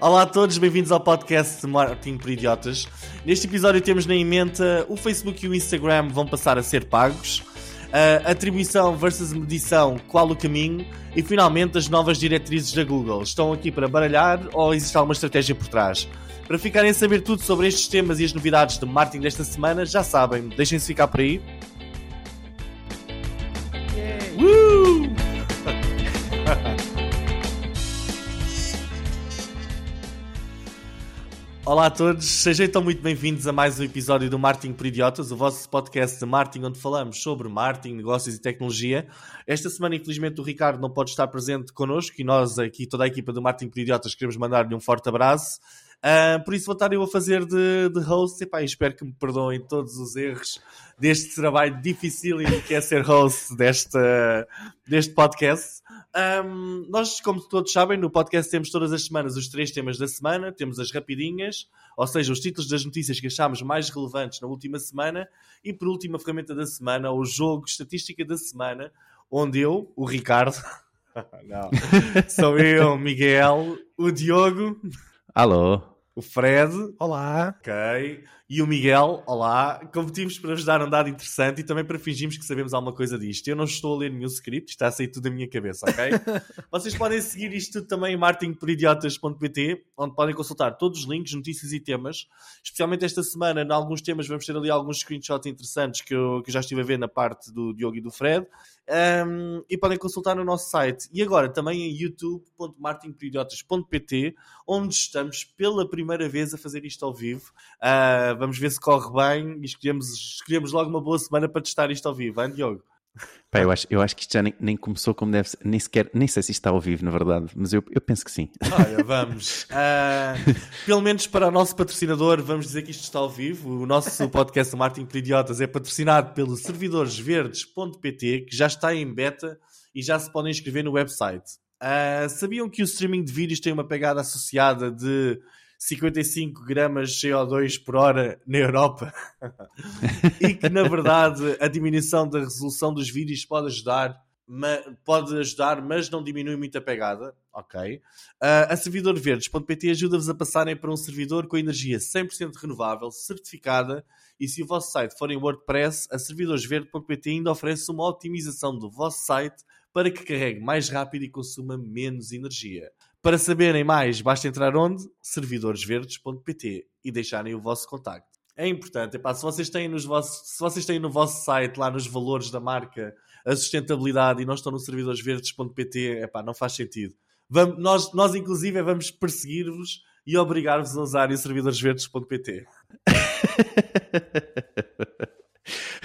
Olá a todos, bem-vindos ao podcast de Marketing por Idiotas. Neste episódio temos na emenda o Facebook e o Instagram vão passar a ser pagos, a atribuição versus medição, qual o caminho e finalmente as novas diretrizes da Google. Estão aqui para baralhar ou existe alguma estratégia por trás? Para ficarem a saber tudo sobre estes temas e as novidades de marketing desta semana, já sabem, deixem-se ficar por aí. Olá a todos, sejam então muito bem-vindos a mais um episódio do Marketing por Idiotas, o vosso podcast de marketing onde falamos sobre marketing, negócios e tecnologia. Esta semana, infelizmente, o Ricardo não pode estar presente connosco e nós aqui, toda a equipa do Marketing por Idiotas, queremos mandar-lhe um forte abraço. Uh, por isso vou estar eu a fazer de, de host. Epá, espero que me perdoem todos os erros deste trabalho difícil que é ser host deste, deste podcast. Um, nós, como todos sabem, no podcast temos todas as semanas os três temas da semana. Temos as rapidinhas, ou seja, os títulos das notícias que achámos mais relevantes na última semana. E por último, a ferramenta da semana, o jogo estatística da semana, onde eu, o Ricardo, não, sou eu, Miguel, o Diogo. Alô o Fred, olá, ok, e o Miguel, olá. Competimos para vos dar um dado interessante e também para fingirmos que sabemos alguma coisa disto. Eu não estou a ler nenhum script, está a sair tudo da minha cabeça, ok? Vocês podem seguir isto tudo também em marketingporidiotas.pt, onde podem consultar todos os links, notícias e temas. Especialmente esta semana, em alguns temas, vamos ter ali alguns screenshots interessantes que eu, que eu já estive a ver na parte do Diogo e do Fred. Um, e podem consultar no nosso site. E agora também em youtube.marketingporidiotas.pt, onde estamos pela primeira vez a fazer isto ao vivo. Uh, vamos ver se corre bem e escolhemos, escolhemos logo uma boa semana para testar isto ao vivo, hein, Diogo? Pá, eu, acho, eu acho que isto já nem, nem, começou como deve ser, nem sequer, nem sei se isto está ao vivo, na verdade, mas eu, eu penso que sim. Olha, vamos. Uh, pelo menos para o nosso patrocinador, vamos dizer que isto está ao vivo. O nosso podcast Martin por Idiotas é patrocinado pelo servidoresverdes.pt, que já está em beta e já se podem inscrever no website. Uh, sabiam que o streaming de vídeos tem uma pegada associada de 55 gramas de CO2 por hora na Europa e que na verdade a diminuição da resolução dos vídeos pode ajudar pode ajudar, mas não diminui muito a pegada. Ok. Uh, a servidorverdes.pt ajuda-vos a passarem para um servidor com energia 100% renovável, certificada. E se o vosso site for em WordPress, a servidoresverde.pt ainda oferece uma otimização do vosso site para que carregue mais rápido e consuma menos energia. Para saberem mais, basta entrar onde? servidoresverdes.pt e deixarem o vosso contacto. É importante, epá, se, vocês têm nos vossos, se vocês têm no vosso site, lá nos valores da marca, a sustentabilidade e não estão no servidoresverdes.pt, epá, não faz sentido. Vamos, nós, nós, inclusive, vamos perseguir-vos e obrigar-vos a usarem servidoresverdes.pt.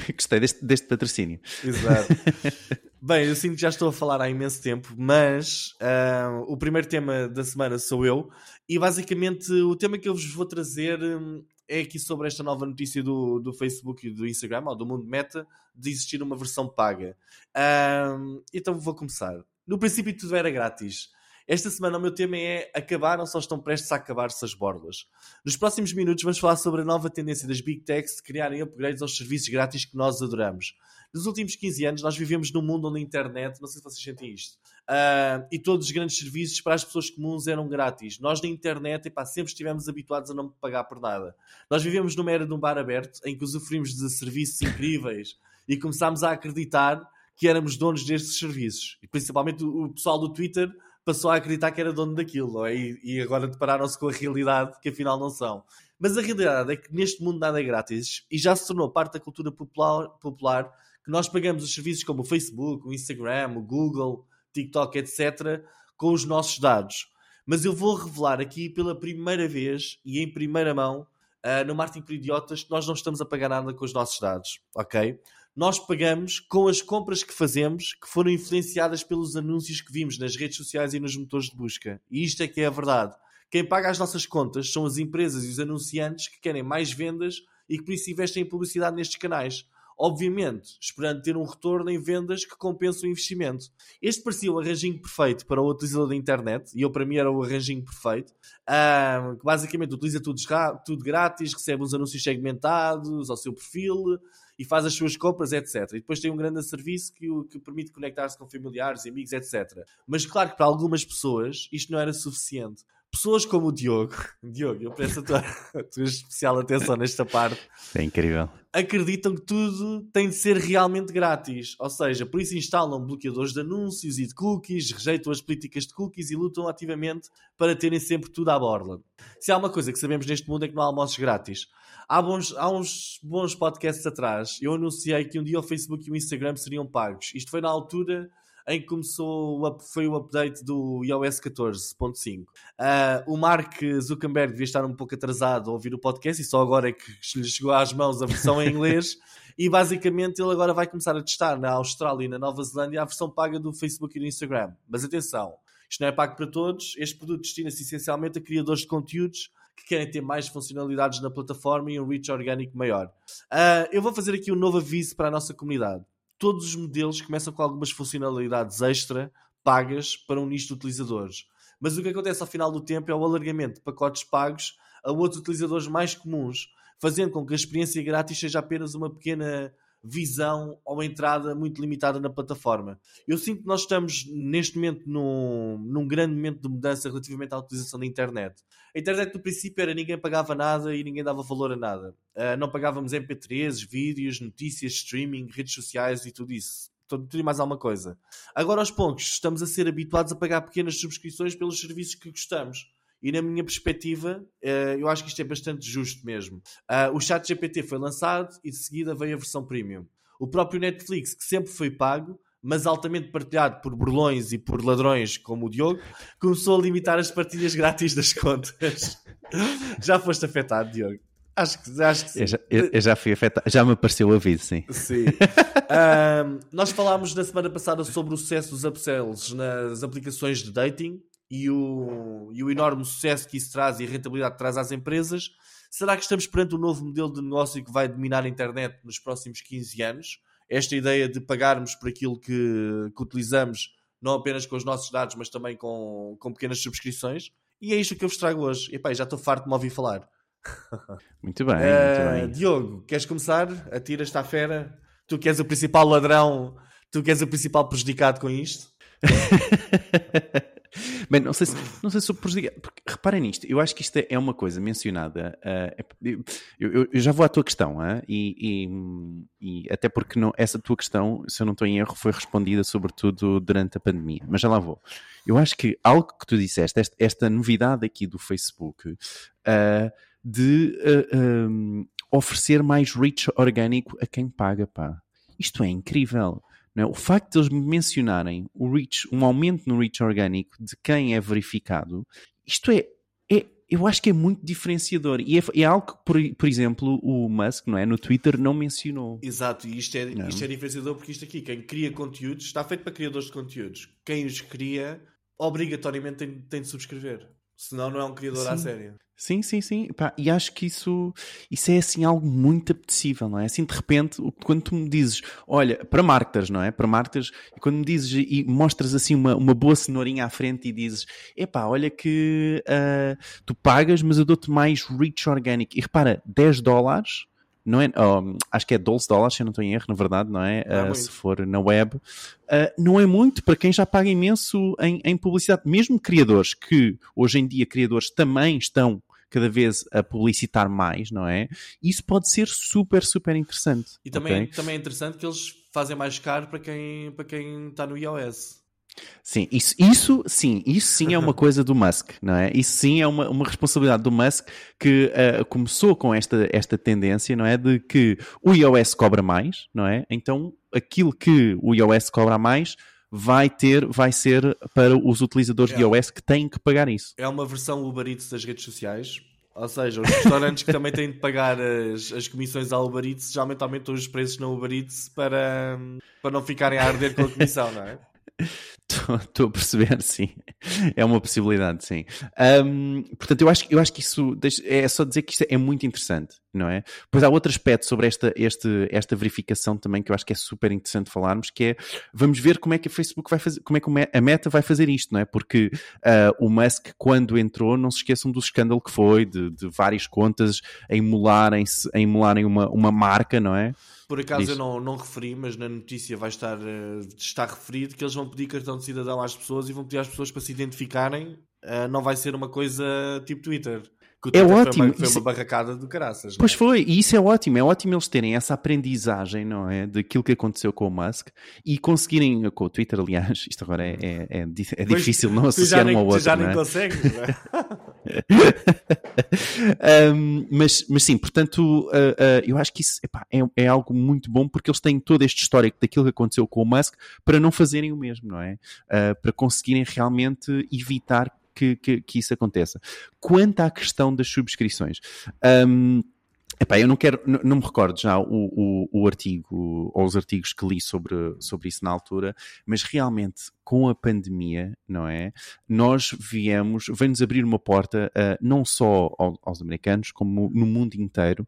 Gostei deste, deste patrocínio. Exato. Bem, eu sinto que já estou a falar há imenso tempo, mas uh, o primeiro tema da semana sou eu e basicamente o tema que eu vos vou trazer hum, é aqui sobre esta nova notícia do, do Facebook e do Instagram, ou do mundo meta, de existir uma versão paga. Uh, então vou começar. No princípio tudo era grátis. Esta semana o meu tema é acabar ou só estão prestes a acabar-se as borlas. Nos próximos minutos vamos falar sobre a nova tendência das Big Techs de criarem upgrades aos serviços grátis que nós adoramos. Nos últimos 15 anos nós vivemos num mundo onde a internet, não sei se vocês sentem isto, uh, e todos os grandes serviços para as pessoas comuns eram grátis. Nós na internet, epá, sempre estivemos habituados a não pagar por nada. Nós vivemos numa era de um bar aberto em que usufruímos de serviços incríveis e começámos a acreditar que éramos donos destes serviços. E principalmente o pessoal do Twitter passou a acreditar que era dono daquilo, é? E, e agora depararam-se com a realidade que afinal não são. Mas a realidade é que neste mundo nada é grátis e já se tornou parte da cultura popular, popular que nós pagamos os serviços como o Facebook, o Instagram, o Google, TikTok, etc., com os nossos dados. Mas eu vou revelar aqui pela primeira vez e em primeira mão uh, no Marketing por Idiotas que nós não estamos a pagar nada com os nossos dados, ok? Nós pagamos com as compras que fazemos que foram influenciadas pelos anúncios que vimos nas redes sociais e nos motores de busca. E isto é que é a verdade. Quem paga as nossas contas são as empresas e os anunciantes que querem mais vendas e que por isso investem em publicidade nestes canais. Obviamente, esperando ter um retorno em vendas que compensa o investimento. Este parecia o arranjinho perfeito para o utilizador da internet, e eu para mim era o arranjinho perfeito, que basicamente utiliza tudo, tudo grátis, recebe uns anúncios segmentados ao seu perfil, e faz as suas compras, etc. E depois tem um grande serviço que, que permite conectar-se com familiares, amigos, etc. Mas claro que para algumas pessoas isto não era suficiente. Pessoas como o Diogo, Diogo, eu peço a tua, a tua especial atenção nesta parte, É incrível. acreditam que tudo tem de ser realmente grátis. Ou seja, por isso instalam bloqueadores de anúncios e de cookies, rejeitam as políticas de cookies e lutam ativamente para terem sempre tudo à borla. Se há uma coisa que sabemos neste mundo é que não há almoços grátis. Há, bons, há uns bons podcasts atrás, eu anunciei que um dia o Facebook e o Instagram seriam pagos. Isto foi na altura em que começou foi o update do iOS 14.5. Ah, o Mark Zuckerberg devia estar um pouco atrasado a ouvir o podcast e só agora é que lhe chegou às mãos a versão em inglês. E basicamente ele agora vai começar a testar na Austrália e na Nova Zelândia a versão paga do Facebook e do Instagram. Mas atenção, isto não é pago para todos. Este produto destina-se essencialmente a criadores de conteúdos que querem ter mais funcionalidades na plataforma e um reach orgânico maior. Ah, eu vou fazer aqui um novo aviso para a nossa comunidade. Todos os modelos começam com algumas funcionalidades extra pagas para um nicho de utilizadores. Mas o que acontece ao final do tempo é o alargamento de pacotes pagos a outros utilizadores mais comuns, fazendo com que a experiência grátis seja apenas uma pequena visão ou entrada muito limitada na plataforma. Eu sinto que nós estamos neste momento num, num grande momento de mudança relativamente à utilização da internet. A internet no princípio era ninguém pagava nada e ninguém dava valor a nada. Ah, não pagávamos MP3, vídeos, notícias, streaming, redes sociais e tudo isso. Tudo e mais alguma coisa. Agora aos poucos estamos a ser habituados a pagar pequenas subscrições pelos serviços que gostamos. E na minha perspectiva, eh, eu acho que isto é bastante justo mesmo. Ah, o chat GPT foi lançado e de seguida veio a versão premium. O próprio Netflix, que sempre foi pago, mas altamente partilhado por burlões e por ladrões como o Diogo, começou a limitar as partilhas grátis das contas. Já foste afetado, Diogo? Acho que, acho que sim. Eu já, eu- eu já fui afetado. Já me apareceu o aviso, sim. Sim. Ahm, nós falámos na semana passada sobre o sucesso dos upsells nas aplicações de dating e o, e o enorme sucesso que isso traz e a rentabilidade que traz às empresas. Será que estamos perante um novo modelo de negócio que vai dominar a internet nos próximos 15 anos? Esta ideia de pagarmos por aquilo que, que utilizamos, não apenas com os nossos dados, mas também com, com pequenas subscrições. E é isto que eu vos trago hoje. Epá, já estou farto de me ouvir falar. Muito bem, Eh, muito bem. Diogo, queres começar? Atira-te à fera. Tu que és o principal ladrão, tu que és o principal prejudicado com isto. Bem, não sei se, não sei se sou prejudicado, porque reparem nisto, eu acho que isto é uma coisa mencionada. é- eu, eu- eu já vou à tua questão, ah, e, e- e até porque não, essa tua questão, se eu não estou em erro, foi respondida sobretudo durante a pandemia, mas já lá vou. Eu acho que algo que tu disseste, esta, esta novidade aqui do Facebook, ah, de um, oferecer mais reach orgânico a quem paga, pá. Isto é incrível. Não é? O facto de eles mencionarem o reach, um aumento no reach orgânico de quem é verificado, isto é, é eu acho que é muito diferenciador. E é, é algo que, por, por exemplo, o Musk, não é? No Twitter não mencionou. Exato, e isto é, Não. isto é diferenciador porque isto aqui, quem cria conteúdos, está feito para criadores de conteúdos. Quem os cria, obrigatoriamente tem, tem de subscrever. Senão não é um criador à Sim. séria. Sim, sim, sim. Pá, e acho que isso, isso é assim algo muito apetecível, não é? Assim de repente, quando tu me dizes, olha, para marketers, não é? Para marketers, e quando me dizes e mostras assim uma, uma boa cenourinha à frente e dizes, epá, olha que ah, tu pagas, mas eu dou-te mais reach orgânico. E repara, 10 dólares, não é? oh, acho que é 12 dólares, se eu não estou em erro, na verdade, não é? Não é muito. se for na web, Uh, não é muito para quem já paga imenso em, em publicidade. Mesmo criadores que, hoje em dia, criadores também estão cada vez a publicitar mais, não é? Isso pode ser super, super interessante. E também, ok? também é interessante que eles fazem mais caro para quem, para quem está no iOS. Sim, isso, isso sim, isso sim é uma coisa do Musk, não é? Isso sim é uma, uma responsabilidade do Musk que uh, começou com esta, esta tendência, não é? De que o iOS cobra mais, não é? Então aquilo que o iOS cobra mais vai ter, vai ser para os utilizadores de É. iOS que têm que pagar isso. É uma versão Uber Eats das redes sociais. Ou seja, os restaurantes que também têm de pagar as, as comissões à Uber Eats geralmente aumentam os preços na Uber Eats para, para não ficarem a arder com a comissão, não é? Estou a perceber, sim. É uma possibilidade, sim. Ahm, portanto, eu acho, eu acho que isso é só dizer que isto é muito interessante, não é? Pois há outro aspecto sobre esta, este, esta verificação também que eu acho que é super interessante falarmos, que é vamos ver como é que a Facebook vai fazer, como é que a Meta vai fazer isto, não é? Porque ah, o Musk, quando entrou, não se esqueçam do escândalo que foi, de, de várias contas a emularem-se, a emularem uma, uma marca, não é? Por acaso eu não, não referi, mas na notícia vai estar, eh, está referido que eles vão pedir cartão de cidadão às pessoas e vão pedir às pessoas para se identificarem uh, não vai ser uma coisa tipo Twitter. É ótimo. Foi uma, uma barracada do caraças. Pois é? foi, e isso é ótimo. É ótimo eles terem essa aprendizagem, não é? Daquilo que aconteceu com o Musk e conseguirem, com o Twitter, aliás, isto agora é, é, é, é difícil não associar um ao outro. Tu já nem é? consegues, não é? um, mas, mas sim, portanto, uh, uh, eu acho que isso epá, é, é, algo muito bom porque eles têm todo este histórico daquilo que aconteceu com o Musk para não fazerem o mesmo, não é? Uh, para conseguirem realmente evitar que, que, que, isso aconteça. Quanto à questão das subscrições. Um, Epá, eu não quero, não, não, me recordo já o, o, o, artigo ou os artigos que li sobre, sobre isso na altura, mas realmente com a pandemia, não é? Nós viemos, vem-nos abrir uma porta uh, não só ao, aos americanos, como no mundo inteiro,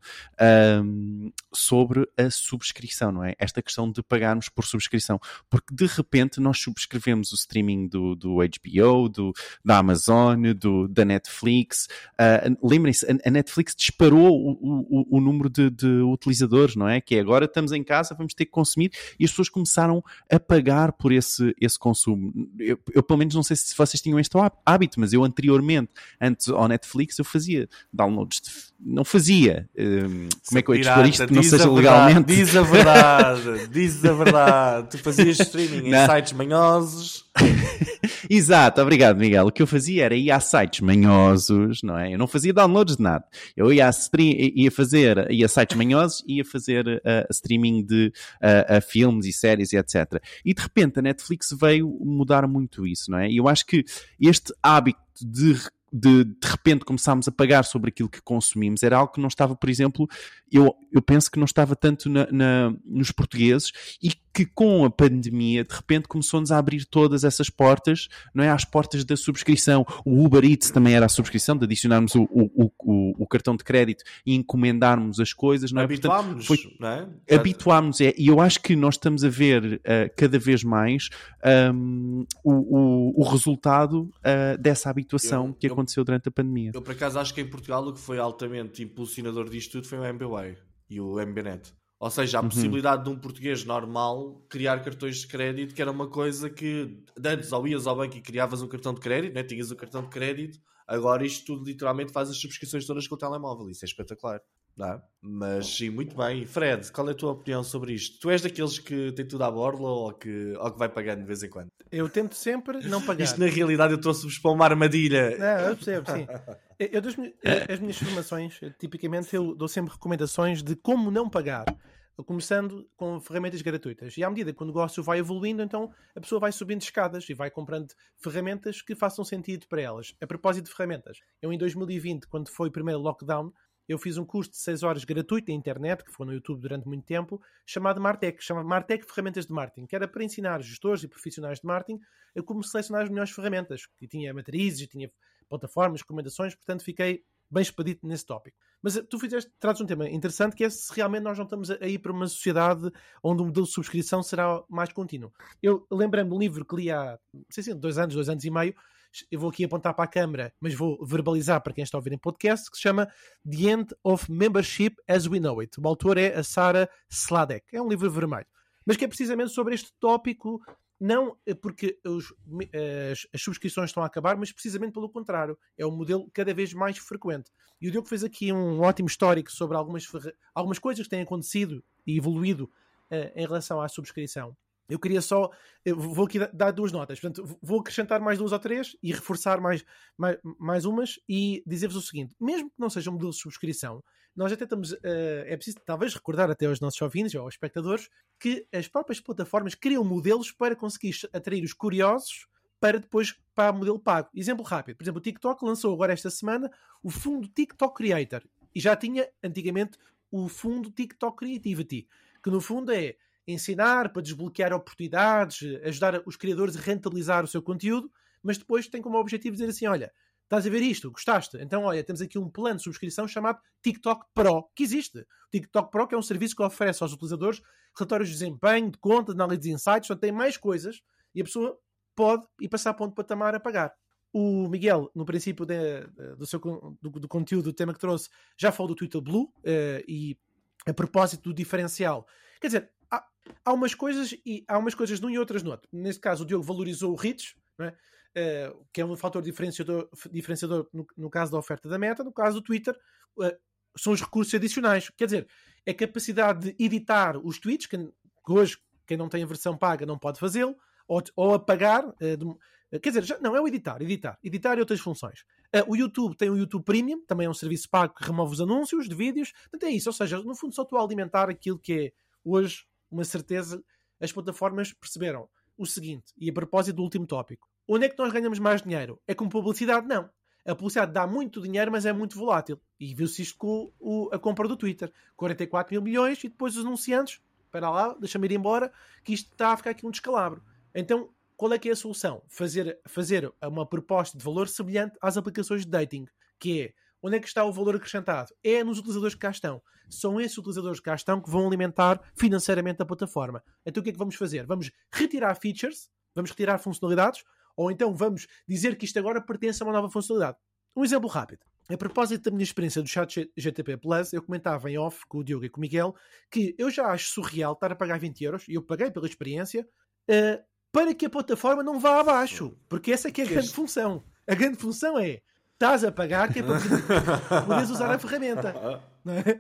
sobre a subscrição, não é? Esta questão de pagarmos por subscrição. Porque de repente nós subscrevemos o streaming do, do HBO, do, da Amazon, do, da Netflix. Uh, Lembrem-se, a, a, Netflix disparou o, o, o número de, de, utilizadores, não é? Que é agora estamos em casa, vamos ter que consumir e as pessoas começaram a pagar por esse, esse consumo consumo. Eu, eu, pelo menos não sei se vocês tinham este hábito, mas eu anteriormente, antes ao Netflix, eu fazia downloads. De, não fazia. Um, como é que eu ia dispor isto que não seja legalmente? Diz a verdade, diz a verdade. Tu fazias streaming em sites manhosos. Exato, obrigado Miguel. O que eu fazia era ir a sites manhosos, não é? Eu não fazia downloads de nada. Eu ia, a stream, ia fazer, ia a sites manhosos, ia fazer uh, streaming de uh, filmes e séries e etc. E de repente a Netflix veio mudar muito isso, não é? E eu acho que este hábito de de de repente começámos a pagar sobre aquilo que consumimos era algo que não estava, por exemplo, eu, eu penso que não estava tanto na, na nos portugueses e que com a pandemia, de repente, começou-nos a abrir todas essas portas, não é? Às portas da subscrição. O Uber Eats também era a subscrição, de adicionarmos o, o, o, o cartão de crédito e encomendarmos as coisas, não é? Habituámos-nos, foi... não é? Habituámos, é. E eu acho que nós estamos a ver uh, cada vez mais um, o, o, o, resultado uh, dessa habituação eu, que eu, aconteceu durante a pandemia. Eu, por acaso, acho que em Portugal o que foi altamente impulsionador disto tudo foi o MBWay e o MBNet. Ou seja, a uhum. possibilidade de um português normal criar cartões de crédito, que era uma coisa que antes ou ias ao banco e criavas um cartão de crédito, né? tinhas o um cartão de crédito, agora isto tudo literalmente faz as subscrições todas com o telemóvel. Isso é espetacular. Não é? Mas sim, muito bem. Fred, qual é a tua opinião sobre isto? Tu és daqueles que tem tudo à borla ou que, ou que vai pagando de vez em quando? Eu tento sempre não pagar. Isto na realidade eu trouxe-vos para uma armadilha. Não, eu percebo, sim. Eu, as minhas formações, tipicamente eu dou sempre recomendações de como não pagar começando com ferramentas gratuitas. E à medida que o negócio vai evoluindo, então a pessoa vai subindo escadas e vai comprando ferramentas que façam sentido para elas. A propósito de ferramentas, eu em 2020, quando foi o primeiro lockdown, eu fiz um curso de 6 horas gratuito na internet, que foi no YouTube durante muito tempo, chamado Martech, chamado Martech Ferramentas de Marketing, que era para ensinar gestores e profissionais de marketing a como selecionar as melhores ferramentas. E tinha matrizes, tinha plataformas, recomendações, portanto fiquei bem expedito nesse tópico. Mas eh, tu fizeste, trazes um tema interessante que é se realmente nós não estamos a ir para uma sociedade onde o modelo de subscrição será mais contínuo. Eu lembrei-me de um livro que li há, não sei se dois anos, dois anos e meio, eu vou aqui apontar para a câmara, mas vou verbalizar para quem está a ouvir em podcast, que se chama The End of Membership as We Know It. O autor é a Sarah Sladek. É um livro vermelho. Mas que é precisamente sobre este tópico não porque os, as, as, subscrições estão a acabar, mas precisamente pelo contrário. É um modelo cada vez mais frequente. E o Diogo fez aqui um ótimo histórico sobre algumas, algumas coisas que têm acontecido e evoluído uh, em relação à subscrição. Eu queria só. Eu vou aqui dar duas notas. Portanto, vou acrescentar mais duas ou três e reforçar mais, mais, mais umas e dizer-vos o seguinte: mesmo que não seja um modelo de subscrição, nós até estamos. Uh, é preciso talvez recordar até aos nossos ouvintes ou aos espectadores que as próprias plataformas criam modelos para conseguir atrair os curiosos para depois para o modelo pago. Exemplo rápido: por exemplo, o TikTok lançou agora esta semana o fundo TikTok Creator e já tinha antigamente o fundo TikTok Creativity, que no fundo é ensinar, para desbloquear oportunidades, ajudar os criadores a rentabilizar o seu conteúdo, mas depois tem como objetivo dizer assim: olha, estás a ver isto, gostaste? Então, olha, temos aqui um plano de subscrição chamado TikTok Pro, que existe. O TikTok Pro que é um serviço que oferece aos utilizadores relatórios de desempenho, de conta, de análise de insights, só tem mais coisas e a pessoa pode ir passar para onde patamar a pagar. O Miguel, no princípio de, do, seu, do, do, conteúdo, do tema que trouxe, já falou do Twitter Blue uh, e a propósito do diferencial. Quer dizer, há, umas coisas e há umas coisas num e outras no outro. Neste caso, o Diogo valorizou o Rich, é? uh, que é um fator diferenciador, diferenciador no, no, caso da oferta da meta, no caso do Twitter, uh, são os recursos adicionais. Quer dizer, a capacidade de editar os tweets, que, que hoje quem não tem a versão paga não pode fazê-lo, ou, ou apagar. Uh, de, quer dizer, já, não, é o editar, editar. Editar e outras funções. o YouTube tem o YouTube Premium, também é um serviço pago que remove os anúncios de vídeos. Portanto, é isso. Ou seja, no fundo, só estou a alimentar aquilo que é hoje uma certeza. As plataformas perceberam o seguinte, e a propósito do último tópico: onde é que nós ganhamos mais dinheiro? É com publicidade? Não. A publicidade dá muito dinheiro, mas é muito volátil. E viu-se isto com o, a compra do Twitter: 44 mil milhões, e depois os anunciantes, espera lá, deixa-me ir embora, que isto está a ficar aqui um descalabro. Então, qual é que é a solução? Fazer, fazer uma proposta de valor semelhante às aplicações de dating, que é Onde é que está o valor acrescentado? É nos utilizadores que cá estão. São esses utilizadores que cá estão que vão alimentar financeiramente a plataforma. Então o que é que vamos fazer? Vamos retirar features, vamos retirar funcionalidades, ou então vamos dizer que isto agora pertence a uma nova funcionalidade. Um exemplo rápido. A propósito da minha experiência do chat GTP Plus, eu comentava em off com o Diogo e com o Miguel que eu já acho surreal estar a pagar 20 euros, e eu paguei pela experiência, uh, para que a plataforma não vá abaixo. Porque essa é que é a grande função. A grande função é estás a pagar que é para poderes usar a ferramenta. Não é?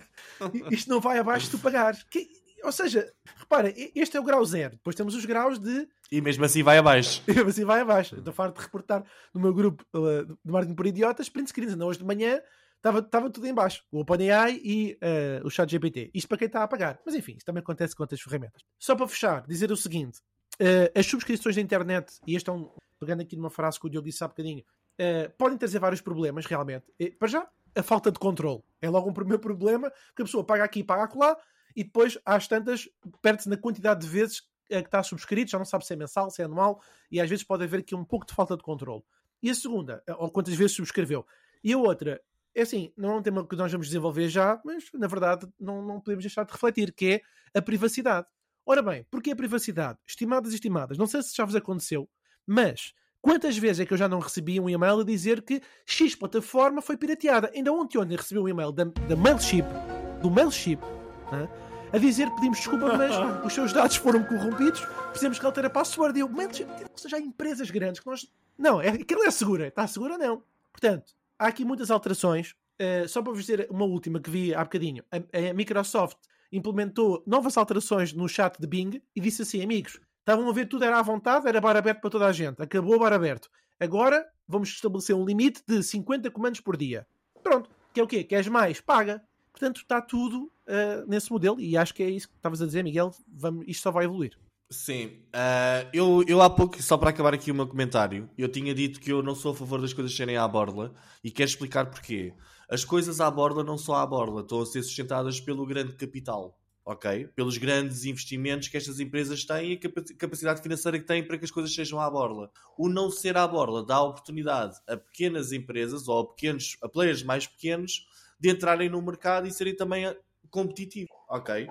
Isto não vai abaixo de tu pagares. Que, ou seja, repara, este é o grau zero. Depois temos os graus de. E mesmo assim vai abaixo. E mesmo assim vai abaixo. Estou farto de reportar no meu grupo uh, de marketing por idiotas, print screens. Ainda hoje de manhã estava, estava tudo em baixo. O OpenAI e uh, o ChatGPT. Isto para quem está a pagar. Mas enfim, isto também acontece com outras ferramentas. Só para fechar, dizer o seguinte: uh, as subscrições da internet, e este é um. Pegando aqui numa frase que o Diogo disse há bocadinho, uh, podem trazer vários problemas, realmente. E, para já, a falta de controle. É logo um primeiro problema, porque a pessoa paga aqui, paga acolá, e depois, às tantas, perde-se na quantidade de vezes que está subscrito, já não sabe se é mensal, se é anual, e às vezes pode haver aqui um pouco de falta de controle. E a segunda, eh, ou quantas vezes subscreveu. E a outra, é assim, não é um tema que nós vamos desenvolver já, mas na verdade não, não podemos deixar de refletir, que é a privacidade. Ora bem, porquê a privacidade? Estimadas e estimadas, não sei se já vos aconteceu, mas Quantas vezes é que eu já não recebi um e-mail a dizer que X plataforma foi pirateada? Ainda ontem, ontem recebi um e-mail da, da Mailship, do Mailship, né? a dizer pedimos desculpa, mas os seus dados foram corrompidos, precisamos que altere a password. E eu, Mailship, ou seja, há empresas grandes que nós. Não, é, aquilo é segura, está segura não. Portanto, há aqui muitas alterações. Uh, só para vos dizer uma última que vi há bocadinho. A, a Microsoft implementou novas alterações no chat de Bing e disse assim, amigos, Estavam a ver tudo era à vontade, era bar aberto para toda a gente. Acabou o bar aberto. Agora vamos estabelecer um limite de 50 comandos por dia. Pronto. Que é o quê? Queres mais? Paga. Portanto, está tudo uh, nesse modelo e acho que é isso que estavas a dizer, Miguel. Vamos, isto só vai evoluir. Sim. Uh, eu, eu há pouco, só para acabar aqui o meu comentário, eu tinha dito que eu não sou a favor das coisas serem à borla e quero explicar porquê. As coisas à borla não são à borla, estão a ser sustentadas pelo grande capital ok? Pelos grandes investimentos que estas empresas têm e a capacidade financeira que têm para que as coisas sejam à borla. O não ser à borla dá oportunidade a pequenas empresas ou a pequenos, a players mais pequenos de entrarem no mercado e serem também competitivos, ok?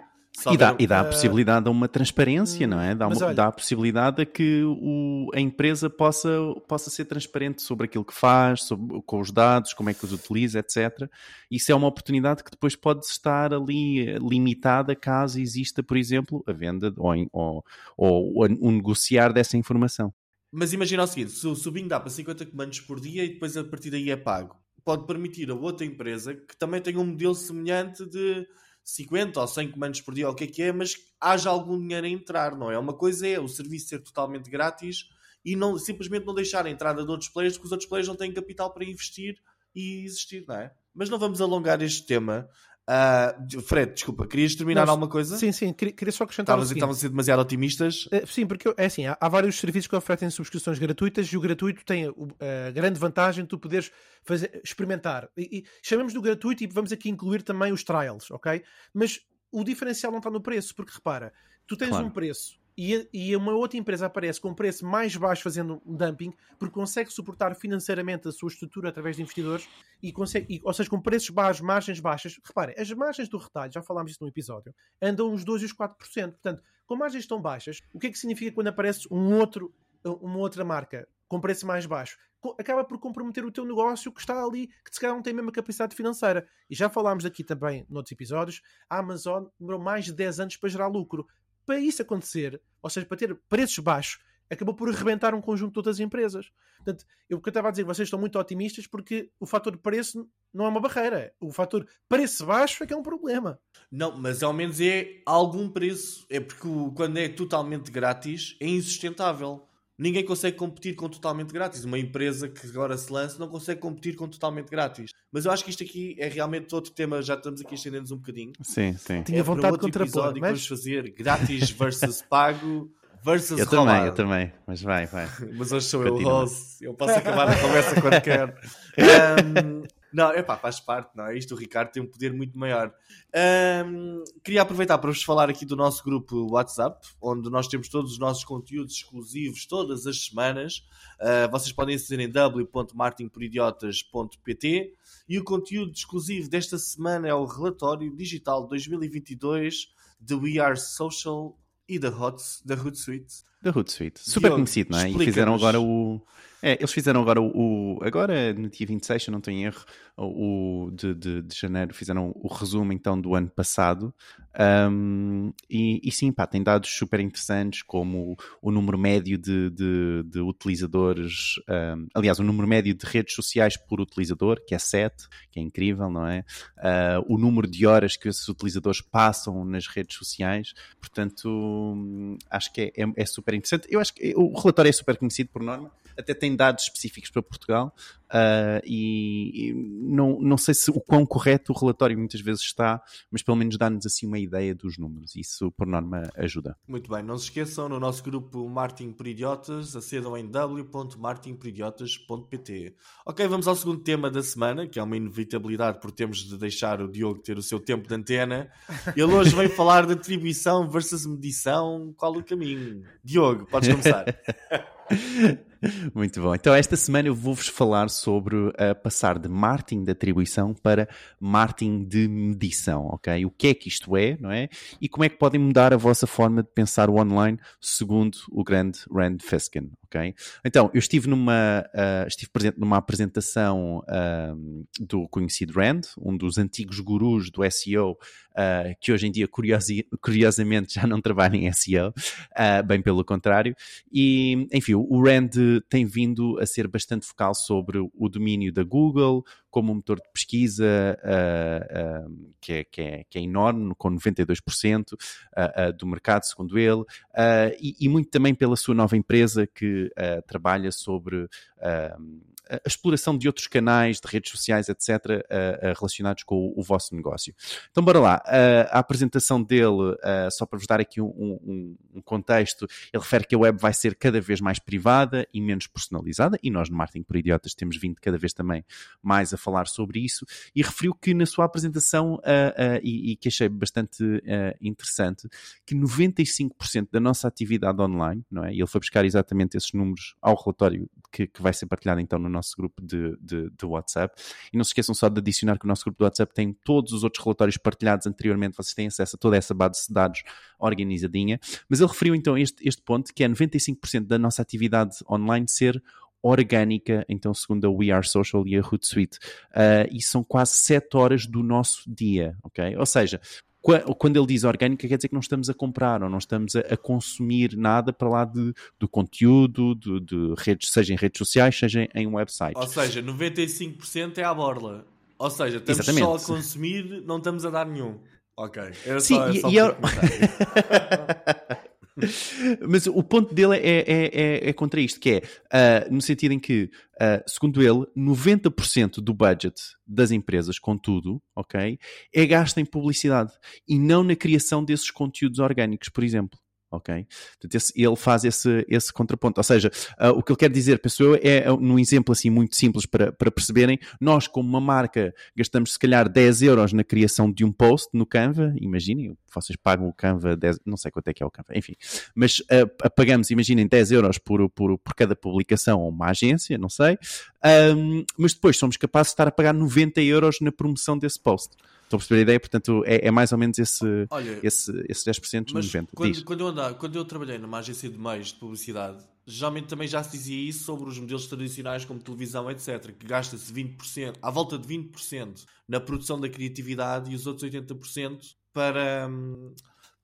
E dá, e dá a possibilidade a uma transparência, não é? Dá, uma, olha, dá a possibilidade a que o, a empresa possa, possa ser transparente sobre aquilo que faz, sobre, com os dados, como é que os utiliza, etc. Isso é uma oportunidade que depois pode estar ali eh, limitada caso exista, por exemplo, a venda ou, ou, ou o negociar dessa informação. Mas imagina o seguinte: se o Bing dá para 50 comandos por dia e depois a partir daí é pago, pode permitir a outra empresa que também tenha um modelo semelhante de 50 ou 100 comandos por dia, o que é que é, mas haja algum dinheiro a entrar, não é? Uma coisa é o serviço ser totalmente grátis e não, simplesmente não deixar a entrada de outros players, porque os outros players não têm capital para investir e existir, não é? Mas não vamos alongar este tema. Uh, Fred, desculpa, querias terminar alguma coisa? Sim, sim, queria, só acrescentar. Estavam a ser demasiado otimistas? Uh, sim, porque é assim, há, há, vários serviços que oferecem subscrições gratuitas e o gratuito tem a grande vantagem de tu poderes fazer, experimentar. E, e chamamos do gratuito e vamos aqui incluir também os trials, ok? Mas o diferencial não está no preço, porque repara, tu tens claro. um preço e, e uma outra empresa aparece com um preço mais baixo fazendo um dumping porque consegue suportar financeiramente a sua estrutura através de investidores e consegue, e, ou seja, com preços baixos, margens baixas. Reparem, as margens do retalho, já falámos isso num episódio, andam uns 2 e os 4%. Portanto, com margens tão baixas, o que é que significa quando aparece um outro, uma outra marca com preço mais baixo? Acaba por comprometer o teu negócio que está ali, que se calhar não tem a mesma capacidade financeira. E já falámos aqui também noutros episódios, a Amazon demorou mais de 10 anos para gerar lucro para isso acontecer, ou seja, para ter preços baixos, acabou por arrebentar um conjunto de outras empresas. Portanto, eu, o que eu estava a dizer, vocês estão muito otimistas porque o fator preço não é uma barreira. O fator preço baixo é que é um problema. Não, mas ao menos é algum preço. É porque quando é totalmente grátis é insustentável. Ninguém consegue competir com totalmente grátis. Uma empresa que agora se lança não consegue competir com totalmente grátis. Mas eu acho que isto aqui é realmente outro tema. Já estamos aqui estendendo-nos um bocadinho. Sim, sim. Tinha é vontade de contrapor, mas- vamos fazer grátis versus pago versus Eu também, roubado. eu também. Mas vai, vai. Mas hoje sou eu o Continua. host. Eu posso acabar a conversa quando quero. Ahm, não, é pá, faz parte, não é? Isto o Ricardo tem um poder muito maior. Ahm, queria aproveitar para vos falar aqui do nosso grupo WhatsApp, onde nós temos todos os nossos conteúdos exclusivos todas as semanas. Ah, vocês podem aceder em w.martinporidiotas.pt e o conteúdo exclusivo desta semana é o relatório digital 2022 de We Are Social e da Hot, da Hootsuite. Da Hootsuite. Super Diogo, conhecido, não é? E fizeram agora o. É, eles fizeram agora o, o- Agora, no dia 26, se eu não tenho erro, o de, de, de janeiro, fizeram o resumo então do ano passado. Um, e, e sim, pá, tem dados super interessantes, como o, o número médio de, de, de utilizadores. um, aliás, o número médio de redes sociais por utilizador, que é 7, que é incrível, não é? Uh, o número de horas que esses utilizadores passam nas redes sociais. Portanto, hum, acho que é, é- é super interessante. Eu acho que o relatório é super conhecido por norma, até tem dados específicos para Portugal. uh, e, e não, não sei se o quão correto o relatório muitas vezes está, mas pelo menos dá-nos assim uma ideia dos números. Isso, por norma, ajuda. Muito bem, não se esqueçam, no nosso grupo Martin por Idiotas, acedam em w.martinporidiotas.pt. Ok, vamos ao segundo tema da semana, que é uma inevitabilidade por termos de deixar o Diogo ter o seu tempo de antena. Ele hoje vem falar de atribuição versus medição, qual o caminho? Diogo, podes começar. Muito bom. Então, esta semana eu vou-vos falar sobre uh, passar de marketing de atribuição para marketing de medição, ok? O que é que isto é, não é? E como é que podem mudar a vossa forma de pensar o online, segundo o grande Rand Feskin, Então, eu estive numa, uh, estive presente numa apresentação uh, do conhecido Rand, um dos antigos gurus do SEO, uh, que hoje em dia, curiosi- curiosamente, já não trabalha em SEO, bem pelo contrário. E, enfim, o Rand tem vindo a ser bastante focal sobre o domínio da Google, como um motor de pesquisa uh, uh, que, é, que, é, que é enorme, com 92% uh, uh, do mercado, segundo ele, e, e muito também pela sua nova empresa que trabalha sobre a exploração de outros canais, de redes sociais, etc., relacionados com o, o, vosso negócio. Então, bora lá. A apresentação dele, só para vos dar aqui um, um, um, contexto, ele refere que a web vai ser cada vez mais privada e menos personalizada, e nós no Marketing por Idiotas temos vindo cada vez também mais a falar sobre isso, e referiu que na sua apresentação, e, e, que achei bastante interessante, que 95% da nossa atividade online, não é? E ele foi buscar exatamente esses números ao relatório que, que vai ser partilhado então no nosso grupo de, de, de, WhatsApp. E não se esqueçam só de adicionar que o nosso grupo de WhatsApp tem todos os outros relatórios partilhados anteriormente, vocês têm acesso a toda essa base de dados organizadinha. Mas ele referiu então este, este ponto, que é 95% da nossa atividade online ser orgânica, então segundo a We Are Social e a Hootsuite. Uh, e são quase 7 horas do nosso dia, ok? Ou seja, quando ele diz orgânica, quer dizer que não estamos a comprar ou não estamos a, a consumir nada para lá de, do conteúdo, de, de, redes, seja em redes sociais, seja em websites. Ou seja, 95% é à borla. Ou seja, estamos Exatamente. só a consumir, não estamos a dar nenhum. Ok. Era Sim, só, e, só e eu... Mas o ponto dele é, é, é, é contra isto, que é, uh, no sentido em que, uh, segundo ele, 90% do budget das empresas, contudo, ok, é gasto em publicidade e não na criação desses conteúdos orgânicos, por exemplo. Ok? Portanto, esse, ele faz esse, esse contraponto. Ou seja, uh, o que ele quer dizer, penso eu, é num exemplo assim muito simples para, para perceberem, nós como uma marca gastamos se calhar 10 euros na criação de um post no Canva, imaginem, vocês pagam o Canva 10, não sei quanto é que é o Canva, enfim, mas uh, pagamos, imaginem, 10 euros por, por, por cada publicação a uma agência, não sei, um, mas depois somos capazes de estar a pagar 90 euros na promoção desse post. Estou a perceber a ideia, portanto, é, é mais ou menos esse, Olha, esse, esse 10% mas 90%. Quando, quando, eu andava, quando eu trabalhei numa agência de meios de publicidade, geralmente também já se dizia isso sobre os modelos tradicionais como televisão, etc., que gasta-se 20%, à volta de 20% na produção da criatividade e os outros 80% para,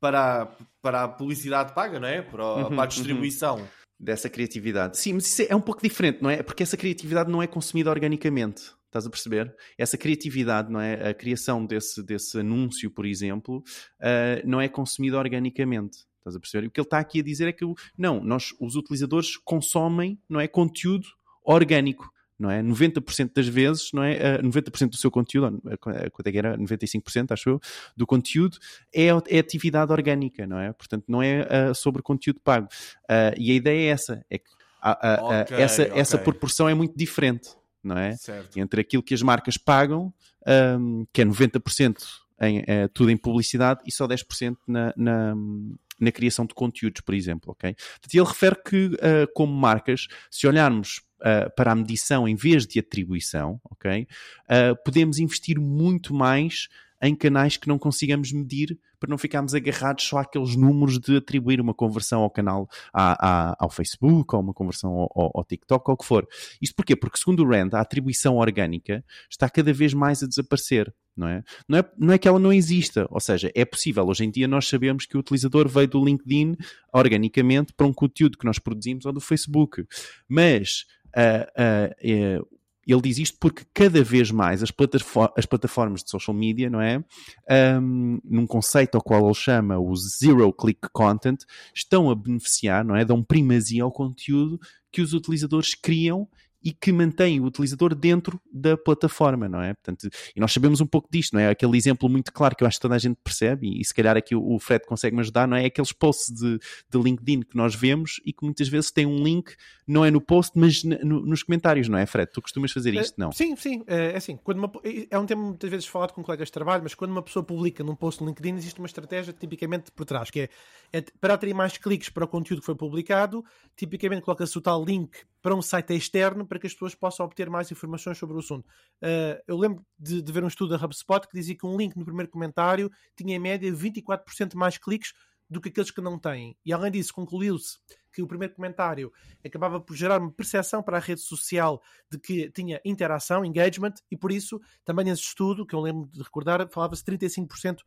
para, a, para a publicidade paga, não é? Para, a, Uhum, para a distribuição. dessa criatividade. Sim, mas isso é um pouco diferente, não é? Porque essa criatividade não é consumida organicamente. Estás a perceber? Essa criatividade, não é? A criação desse, desse anúncio, por exemplo, uh, não é consumida organicamente. Estás a perceber? O que ele está aqui a dizer é que não, nós, os utilizadores consomem, não é, conteúdo orgânico não é? 90% das vezes, não é? Uh, eh, 90% do seu conteúdo, quanto é que era? 95%, acho eu, do conteúdo é, é atividade orgânica, não é? Portanto, não é uh, sobre conteúdo pago. Uh, e a ideia é essa, é que okay, essa, okay. essa proporção é muito diferente, não é? Certo. Entre aquilo que as marcas pagam, um, que é 90% em, é, tudo em publicidade e só 10% na, na, na criação de conteúdos, por exemplo, ok? Portanto, ele refere que, uh, como marcas, se olharmos uh, para a medição em vez de atribuição, ok? Uh, podemos investir muito mais em canais que não consigamos medir para não ficarmos agarrados só àqueles números de atribuir uma conversão ao canal, à, à, ao Facebook, ou uma conversão ao, ao, TikTok, ou o que for. Isto porquê? Porque, segundo o Rand, a atribuição orgânica está cada vez mais a desaparecer. Não é? Não, é, não é que ela não exista, ou seja, é possível. Hoje em dia nós sabemos que o utilizador veio do LinkedIn organicamente para um conteúdo que nós produzimos ou do Facebook. Mas uh, uh, ele diz isto porque cada vez mais as, plataformas, as plataformas de social media, não é? Um, num conceito ao qual ele chama o Zero Click Content, estão a beneficiar, não é? Dão primazia ao conteúdo que os utilizadores criam e que mantém o utilizador dentro da plataforma, não é? Portanto, e nós sabemos um pouco disto, não é? Aquele exemplo muito claro que eu acho que toda a gente percebe, e, e se calhar aqui o, o Fred consegue me ajudar, não é? Aqueles posts de, de LinkedIn que nós vemos e que muitas vezes tem um link, não é no post, mas no, nos comentários, não é, Fred? Tu costumas fazer isto, não? Sim, sim, é, é assim. Quando uma, é um tema muitas vezes falado com colegas de trabalho, mas quando uma pessoa publica num post no LinkedIn, existe uma estratégia tipicamente por trás, que é, é para atrair mais cliques para o conteúdo que foi publicado, tipicamente coloca-se o tal link para um site externo para que as pessoas possam obter mais informações sobre o assunto. Uh, eu lembro de, de, ver um estudo da HubSpot que dizia que um link no primeiro comentário tinha em média 24% mais cliques do que aqueles que não têm. E além disso, concluiu-se que o primeiro comentário acabava por gerar uma percepção para a rede social de que tinha interação, engagement, e por isso, também nesse estudo, que eu lembro de recordar, falava-se 35%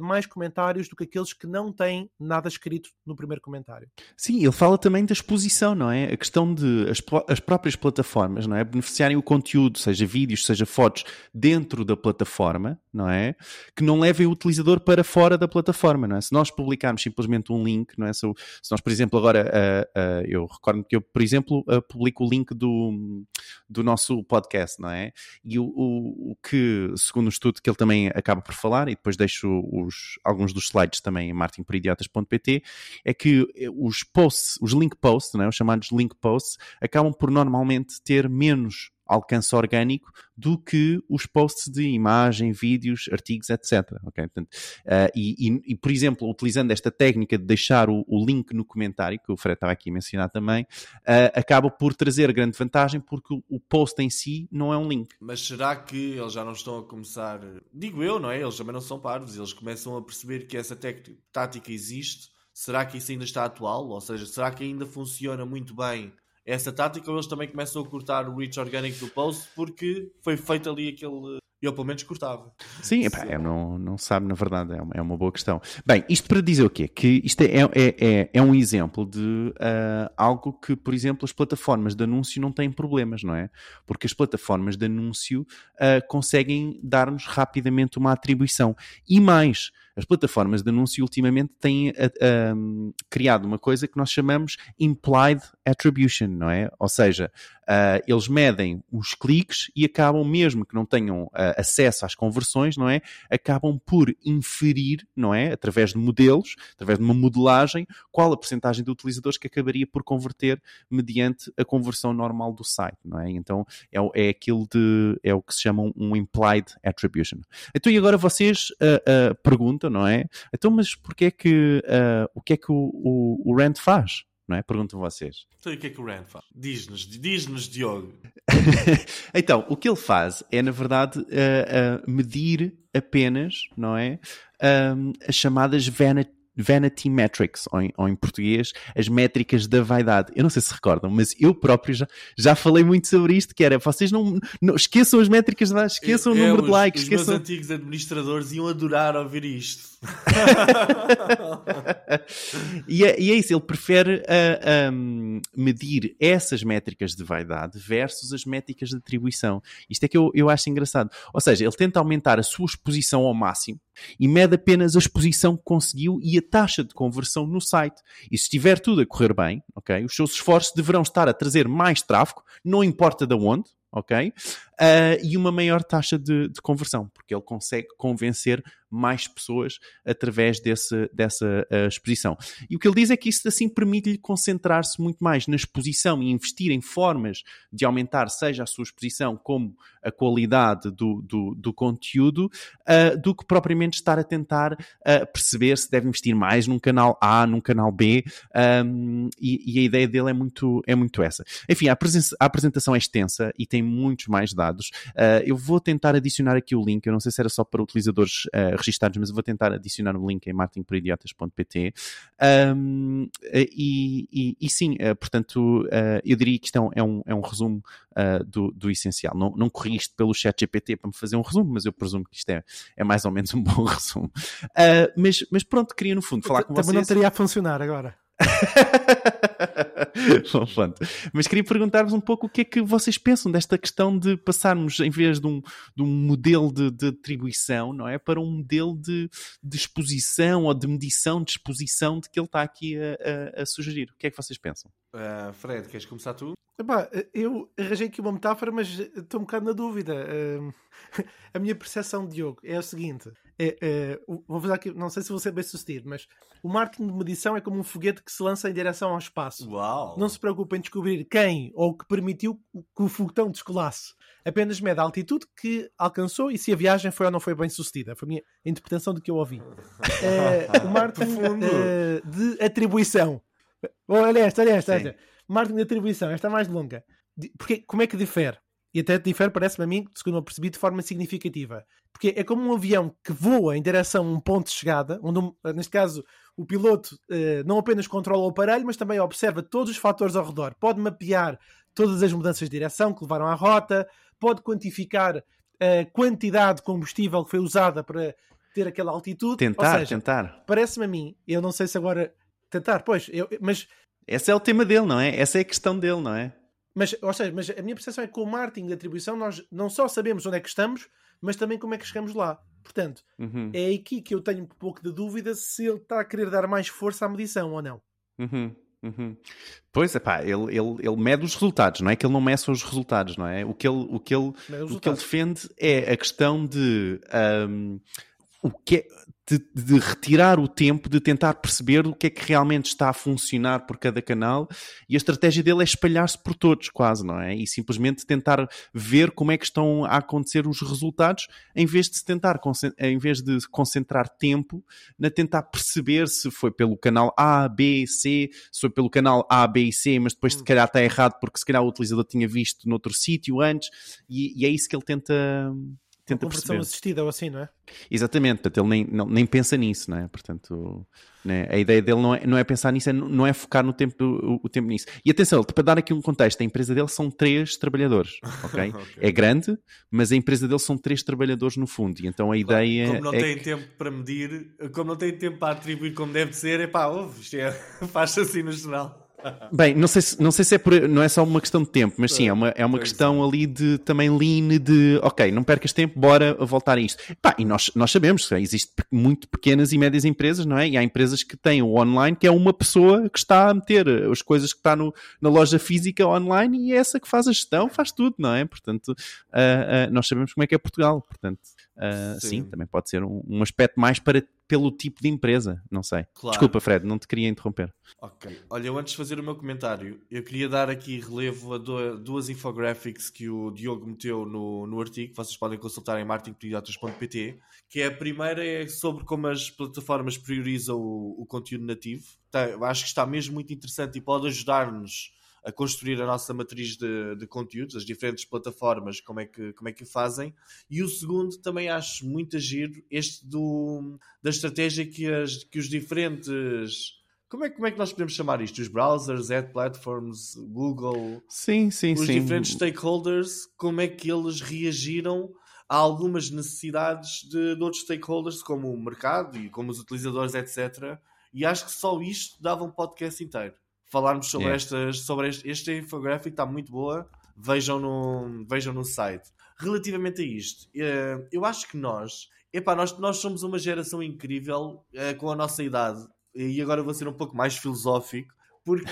mais comentários do que aqueles que não têm nada escrito no primeiro comentário. Sim, ele fala também da exposição, não é? A questão de as, as próprias plataformas, não é? Beneficiarem o conteúdo, seja vídeos, seja fotos, dentro da plataforma, não é? Que não levem o utilizador para fora da plataforma, não é? Se nós publicarmos simplesmente um link, não é? Se, se nós, por exemplo, agora, uh, uh, eu recordo que eu, por exemplo, uh, publico o link do, do nosso podcast, não é? E o, o, o que, segundo o estudo que ele também acaba por falar, e depois deixo os, alguns dos slides também em marketingporidiotas.pt, é que eh, os posts, os link posts, né, os chamados link posts, acabam por normalmente ter menos alcance orgânico do que os posts de imagem, vídeos, artigos, etc. Okay? Portanto, uh, e, e, e, por exemplo, utilizando esta técnica de deixar o, o, link no comentário, que o Fred estava aqui a mencionar também, uh, acaba por trazer grande vantagem porque o, o, post em si não é um link. Mas será que eles já não estão a começar, digo eu, não é? Eles também não são parvos, eles começam a perceber que essa tática existe. Será que isso ainda está atual? Ou seja, será que ainda funciona muito bem essa tática, eles também começam a cortar o reach orgânico do post porque foi feito ali aquele. Eu pelo menos cortava. Sim, epá, eu não, não sabe, na verdade, é uma, é uma boa questão. Bem, isto para dizer o quê? Que isto é, é, é, é um exemplo de uh, algo que, por exemplo, as plataformas de anúncio não têm problemas, não é? Porque as plataformas de anúncio uh, conseguem dar-nos rapidamente uma atribuição. E mais, as plataformas de anúncio ultimamente têm um, criado uma coisa que nós chamamos implied attribution, não é? Ou seja, uh, eles medem os cliques e acabam, mesmo que não tenham uh, acesso às conversões, não é? Acabam por inferir, não é? Através de modelos, através de uma modelagem, qual a porcentagem de utilizadores que acabaria por converter mediante a conversão normal do site, não é? Então é, é aquilo de, é o que se chama um implied attribution. Então e agora vocês uh, perguntam, não é? Então mas porquê é que, o que é que o, o, o Rand faz? não é? Perguntam vocês. Então, e o que é que o Rand faz? Diz-nos, diz-nos, Diogo. então, o que ele faz é, na verdade, uh, uh, medir apenas, não é? Um, as chamadas vanity vanity metrics, ou em, ou em, português, as métricas da vaidade. Eu não sei se recordam, mas eu próprio já, já falei muito sobre isto, que era, vocês não, não esqueçam as métricas, esqueçam é, o número é, de likes. Os esqueçam... meus antigos administradores iam adorar ouvir isto. e, é, e, é, isso, ele prefere uh, um, medir essas métricas de vaidade versus as métricas de atribuição. Isto é que eu, eu acho engraçado. Ou seja, ele tenta aumentar a sua exposição ao máximo e mede apenas a exposição que conseguiu e a taxa de conversão no site. E se estiver tudo a correr bem, ok, os seus esforços deverão estar a trazer mais tráfego, não importa de onde, ok? Uh, e uma maior taxa de, de, conversão, porque ele consegue convencer mais pessoas através desse, dessa uh, exposição. E o que ele diz é que isso assim permite-lhe concentrar-se muito mais na exposição e investir em formas de aumentar, seja a sua exposição como a qualidade do, do, do conteúdo, uh, do que propriamente estar a tentar perceber se deve investir mais num canal A, num canal B, um, e, e, a ideia dele é muito, é muito essa. Enfim, a, a apresentação é extensa e tem muitos mais dados. Uh, eu vou tentar adicionar aqui o link, eu não sei se era só para utilizadores uh, registados, mas eu vou tentar adicionar o link em marketingporidiotas.pt. Um, e, e, e, sim, uh, portanto, eu diria que isto é um, é um, é um resumo do, do essencial. Não, não corri isto pelo chat GPT para me fazer um resumo, mas eu presumo que isto é, é mais ou menos um bom resumo. mas, mas pronto, queria no fundo falar com Também vocês. Também não teria a funcionar agora. Bom, pronto. Mas queria perguntar-vos um pouco o que é que vocês pensam desta questão de passarmos, em vez de um, de um modelo de, de atribuição, não é? Para um modelo de, de exposição ou de medição de exposição de que ele está aqui a, a, a sugerir. O que é que vocês pensam? Uh, Fred, queres começar tu? Epá, eu arranjei aqui uma metáfora, mas estou um bocado na dúvida. Uh, a minha percepção de Diogo é o seguinte: é, é, vou fazer aqui, não sei se vou ser bem sucedido, mas o marketing de medição é como um foguete que se lança em direção ao espaço. Uau. Não se preocupe em descobrir quem ou que permitiu que o foguetão descolasse. Apenas mede a altitude que alcançou e se a viagem foi ou não foi bem sucedida. Foi a minha interpretação do que eu ouvi. É, o marketing é, de atribuição. Olha esta, olha esta, esta. Marketing de atribuição, esta é mais longa. Porque, como é que difere? E até difere, parece-me a mim, segundo eu percebi, de forma significativa. Porque é como um avião que voa em direção a um ponto de chegada, onde, neste caso, o piloto eh, não apenas controla o aparelho, mas também observa todos os fatores ao redor. Pode mapear todas as mudanças de direção que levaram à rota, pode quantificar a quantidade de combustível que foi usada para ter aquela altitude. Tentar, seja, tentar. Parece-me a mim, eu não sei se agora. Tentar, pois, eu, mas. Esse é o tema dele, não é? Essa é a questão dele, não é? Mas, ou seja, mas a minha percepção é que com o marketing de atribuição nós não só sabemos onde é que estamos, mas também como é que chegamos lá. Portanto, uhum. é aqui que eu tenho um pouco de dúvida se ele está a querer dar mais força à medição ou não. Uhum. Uhum. Pois é, pá, ele, ele, ele mede os resultados, não é que ele não meça os resultados, não é? O que ele, o que ele, o que ele defende é a questão de um, o que é, de, de, retirar o tempo de tentar perceber o que é que realmente está a funcionar por cada canal e a estratégia dele é espalhar-se por todos, quase, não é? E simplesmente tentar ver como é que estão a acontecer os resultados em vez de se tentar, em vez de concentrar tempo na tentar perceber se foi pelo canal A, B, C, se foi pelo canal A, B e C, mas depois se calhar está errado porque se calhar o utilizador tinha visto noutro sítio antes e, e é isso que ele tenta tenta uma perceber. assistida ou assim, não é? Exatamente, portanto, ele nem, não, nem pensa nisso, não é? Portanto, né? a ideia dele não é, não é pensar nisso, é, não é focar no tempo, o, o tempo nisso. E atenção, para dar aqui um contexto, a empresa dele são três trabalhadores, ok? okay. É grande, mas a empresa dele são três trabalhadores no fundo, e então a claro, ideia Como não é tem que... tempo para medir, como não tem tempo para atribuir como deve ser, é pá, ouve, isto é, faz assim no geral. Bem, não sei se, não sei se é por, não é só uma questão de tempo, mas sim, é uma, é uma questão ali de também lean de ok, não percas tempo, bora voltar a isto. Pá, e nós, nós sabemos que existem muito pequenas e médias empresas, não é? E há empresas que têm o online que é uma pessoa que está a meter as coisas que está no, na loja física online e é essa que faz a gestão, faz tudo, não é? Portanto, uh, uh, nós sabemos como é que é Portugal, portanto, uh, sim. sim. também pode ser um, um aspecto mais para pelo tipo de empresa, não sei. Claro. Desculpa, Fred, não te queria interromper. Ok. Olha, eu antes de fazer o meu comentário, eu queria dar aqui relevo a duas infographics que o Diogo meteu no, no artigo, que vocês podem consultar em marketingpediotas.pt, que é a primeira é sobre como as plataformas priorizam o, o conteúdo nativo. Tá, acho que está mesmo muito interessante e pode ajudar-nos a construir a nossa matriz de, de, conteúdos, as diferentes plataformas, como é, que, como é que o fazem. E o segundo também acho muito agir, este do, da estratégia que, as, que os diferentes. Como é, como é que nós podemos chamar isto? Os browsers, ad platforms, Google, sim, sim, os sim. diferentes stakeholders, como é que eles reagiram há algumas necessidades de, de outros stakeholders, como o mercado e como os utilizadores, etc. E acho que só isto dava um podcast inteiro. Falarmos sobre, Yeah. estas, sobre este, este infográfico, está muito boa. Vejam no, vejam no site. Relativamente a isto, eh, eu acho que nós, epá, nós, nós somos uma geração incrível eh, com a nossa idade. E agora vou ser um pouco mais filosófico, porque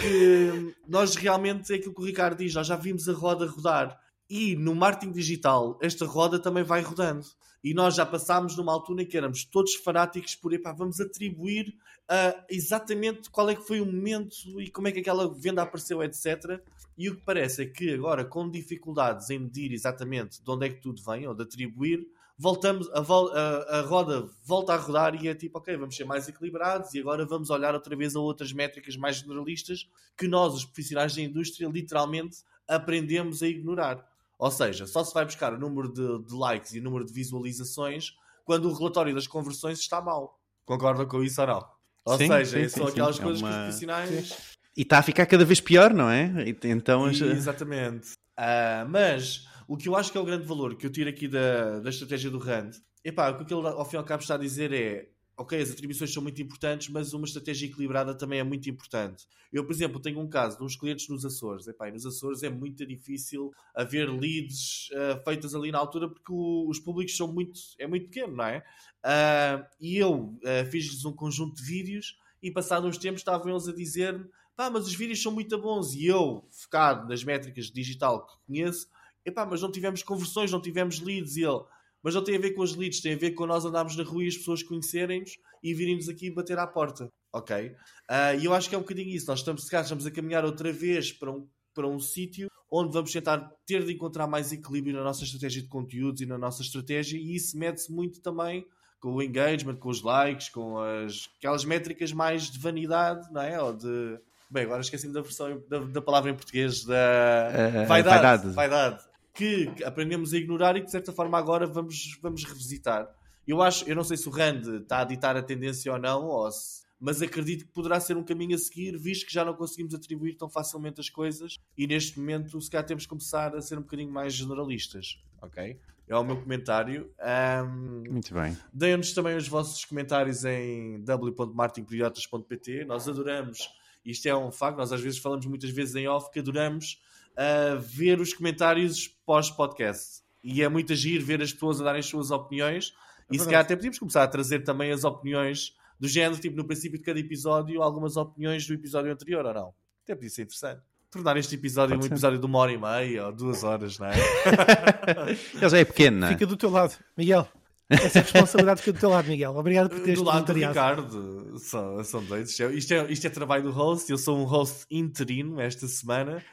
nós realmente é aquilo que o Ricardo diz, nós já vimos a roda rodar. E no marketing digital, esta roda também vai rodando. E nós já passámos numa altura em que éramos todos fanáticos por, epá, vamos atribuir ah, exatamente qual é que foi o momento e como é que aquela venda apareceu, etc. E o que parece é que agora, com dificuldades em medir exatamente de onde é que tudo vem, ou de atribuir, voltamos, a, vol- a- a roda volta a rodar e é tipo, ok, vamos ser mais equilibrados e agora vamos olhar outra vez a outras métricas mais generalistas que nós, os profissionais da indústria, literalmente aprendemos a ignorar. Ou seja, só se vai buscar o número de, de likes e o número de visualizações quando o relatório das conversões está mal. Concordam com isso ou não? Ou Sim, seja, sim, são sim, aquelas. É coisas que uma- os profissionais E está a ficar cada vez pior, não é? Então, e- exatamente. Ah, mas o que eu acho que é o grande valor que eu tiro aqui da, da estratégia do Rand, epá, o que ele ao fim e ao cabo está a dizer é ok, as atribuições são muito importantes, mas uma estratégia equilibrada também é muito importante. Eu, por exemplo, tenho um caso de uns clientes nos Açores. Epá, nos Açores é muito difícil haver leads ah, feitas ali na altura porque o- os públicos são muito, é muito pequeno, não é? Ah, e eu ah, fiz-lhes um conjunto de vídeos e passados uns tempos estavam eles a dizer-me pá, mas os vídeos são muito bons e eu, focado nas métricas digital que conheço, epá, mas não tivemos conversões, não tivemos leads e ele, mas não tem a ver com os leads, tem a ver com nós andarmos na rua e as pessoas conhecerem-nos e virem-nos aqui bater à porta, ok? Ah, E eu acho que é um bocadinho isso, nós estamos, se calhar, estamos a caminhar outra vez para um, para um sítio onde vamos tentar ter de encontrar mais equilíbrio na nossa estratégia de conteúdos e na nossa estratégia e isso mede-se muito também com o engagement, com os likes, com as, aquelas métricas mais de vanidade, não é? Ou de... Bem, agora esqueci-me da versão da, da palavra em português da a vaidade, vaidade. vaidade, que aprendemos a ignorar e que de certa forma agora vamos, vamos revisitar. Eu acho, eu não sei se o Rand está a ditar a tendência ou não, ou se- mas acredito que poderá ser um caminho a seguir, visto que já não conseguimos atribuir tão facilmente as coisas e neste momento se calhar temos que começar a ser um bocadinho mais generalistas, ok? É o meu comentário. Ahm, Muito bem. Deem-nos também os vossos comentários em w.martinperiotas.pt. Nós adoramos, isto é um facto, nós às vezes falamos muitas vezes em off que adoramos ah, ver os comentários pós-podcast. E é muito agir ver as pessoas a darem as suas opiniões. É e se verdade. calhar até podíamos começar a trazer também as opiniões do género, tipo no princípio de cada episódio, algumas opiniões do episódio anterior ou não. Até podia ser interessante. Tornar este episódio Pode um ser. episódio de uma hora e meia ou duas horas, não é? Ele já é pequeno, não é? Fica do teu lado, Miguel. Essa responsabilidade fica do teu lado, Miguel. Obrigado por teres do lado do. Ricardo são, são dois. Isto é, isto, é, isto é trabalho do host. Eu sou um host interino esta semana,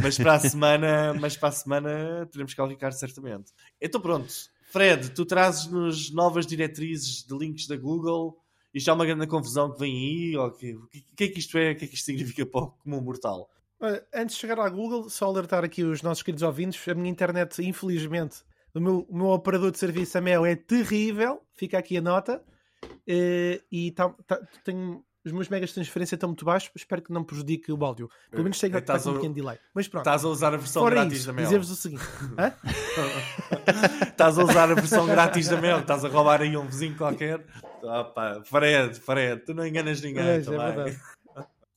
mas para a semana, mas para a semana teremos o Ricardo certamente. Então pronto, Fred, tu trazes-nos novas diretrizes de links da Google. Isto é uma grande confusão que vem aí? Que, o que, que é que isto é? O que é que isto significa para o comum mortal? Antes de chegar à Google, só alertar aqui os nossos queridos ouvintes. A minha internet, infelizmente, o meu, o meu operador de serviço, a Mel, é terrível. Fica aqui a nota. Eh, e tá, tá- tenho, os meus megas de transferência estão muito baixos. Espero que não prejudique o áudio. Pelo menos sei que É, está com um a- pequeno delay. Mas pronto. Estás a usar a versão Fora grátis isso, da Mel. dizer-vos o seguinte. Estás a usar a versão grátis da Mel, estás a roubar aí um vizinho qualquer. Opa, Fred, Fred, tu não enganas ninguém é também. verdade.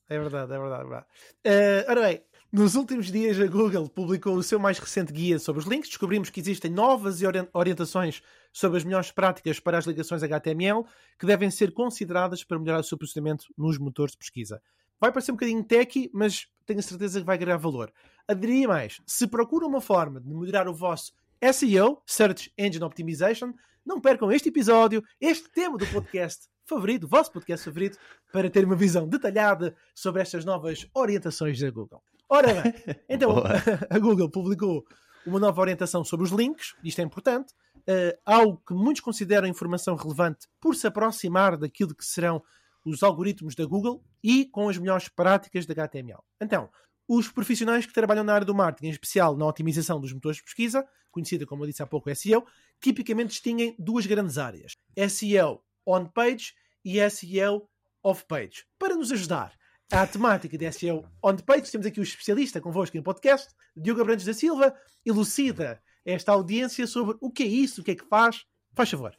É verdade, é verdade. é verdade. Eh, ora bem, nos últimos dias a Google publicou o seu mais recente guia sobre os links. Descobrimos que existem novas ori- orientações sobre as melhores práticas para as ligações HTML que devem ser consideradas para melhorar o seu posicionamento nos motores de pesquisa. Vai parecer um bocadinho techy, mas tenho a certeza que vai agregar valor. Adiria mais, se procuram uma forma de melhorar o vosso SEO, Search Engine Optimization, não percam este episódio, este tema do podcast favorito, o vosso podcast favorito, para ter uma visão detalhada sobre estas novas orientações da Google. Ora bem, então a Google publicou uma nova orientação sobre os links, isto é importante, eh, algo que muitos consideram informação relevante por se aproximar daquilo que serão os algoritmos da Google e com as melhores práticas da HTML. Então, os profissionais que trabalham na área do marketing, em especial na otimização dos motores de pesquisa, conhecida como eu disse há pouco SEO, tipicamente distinguem duas grandes áreas: SEO on-page e SEO off-page. Para nos ajudar à temática de SEO on-page, temos aqui o especialista convosco em podcast, Diogo Abrantes da Silva, elucida esta audiência sobre o que é isso, o que é que faz. Faz favor.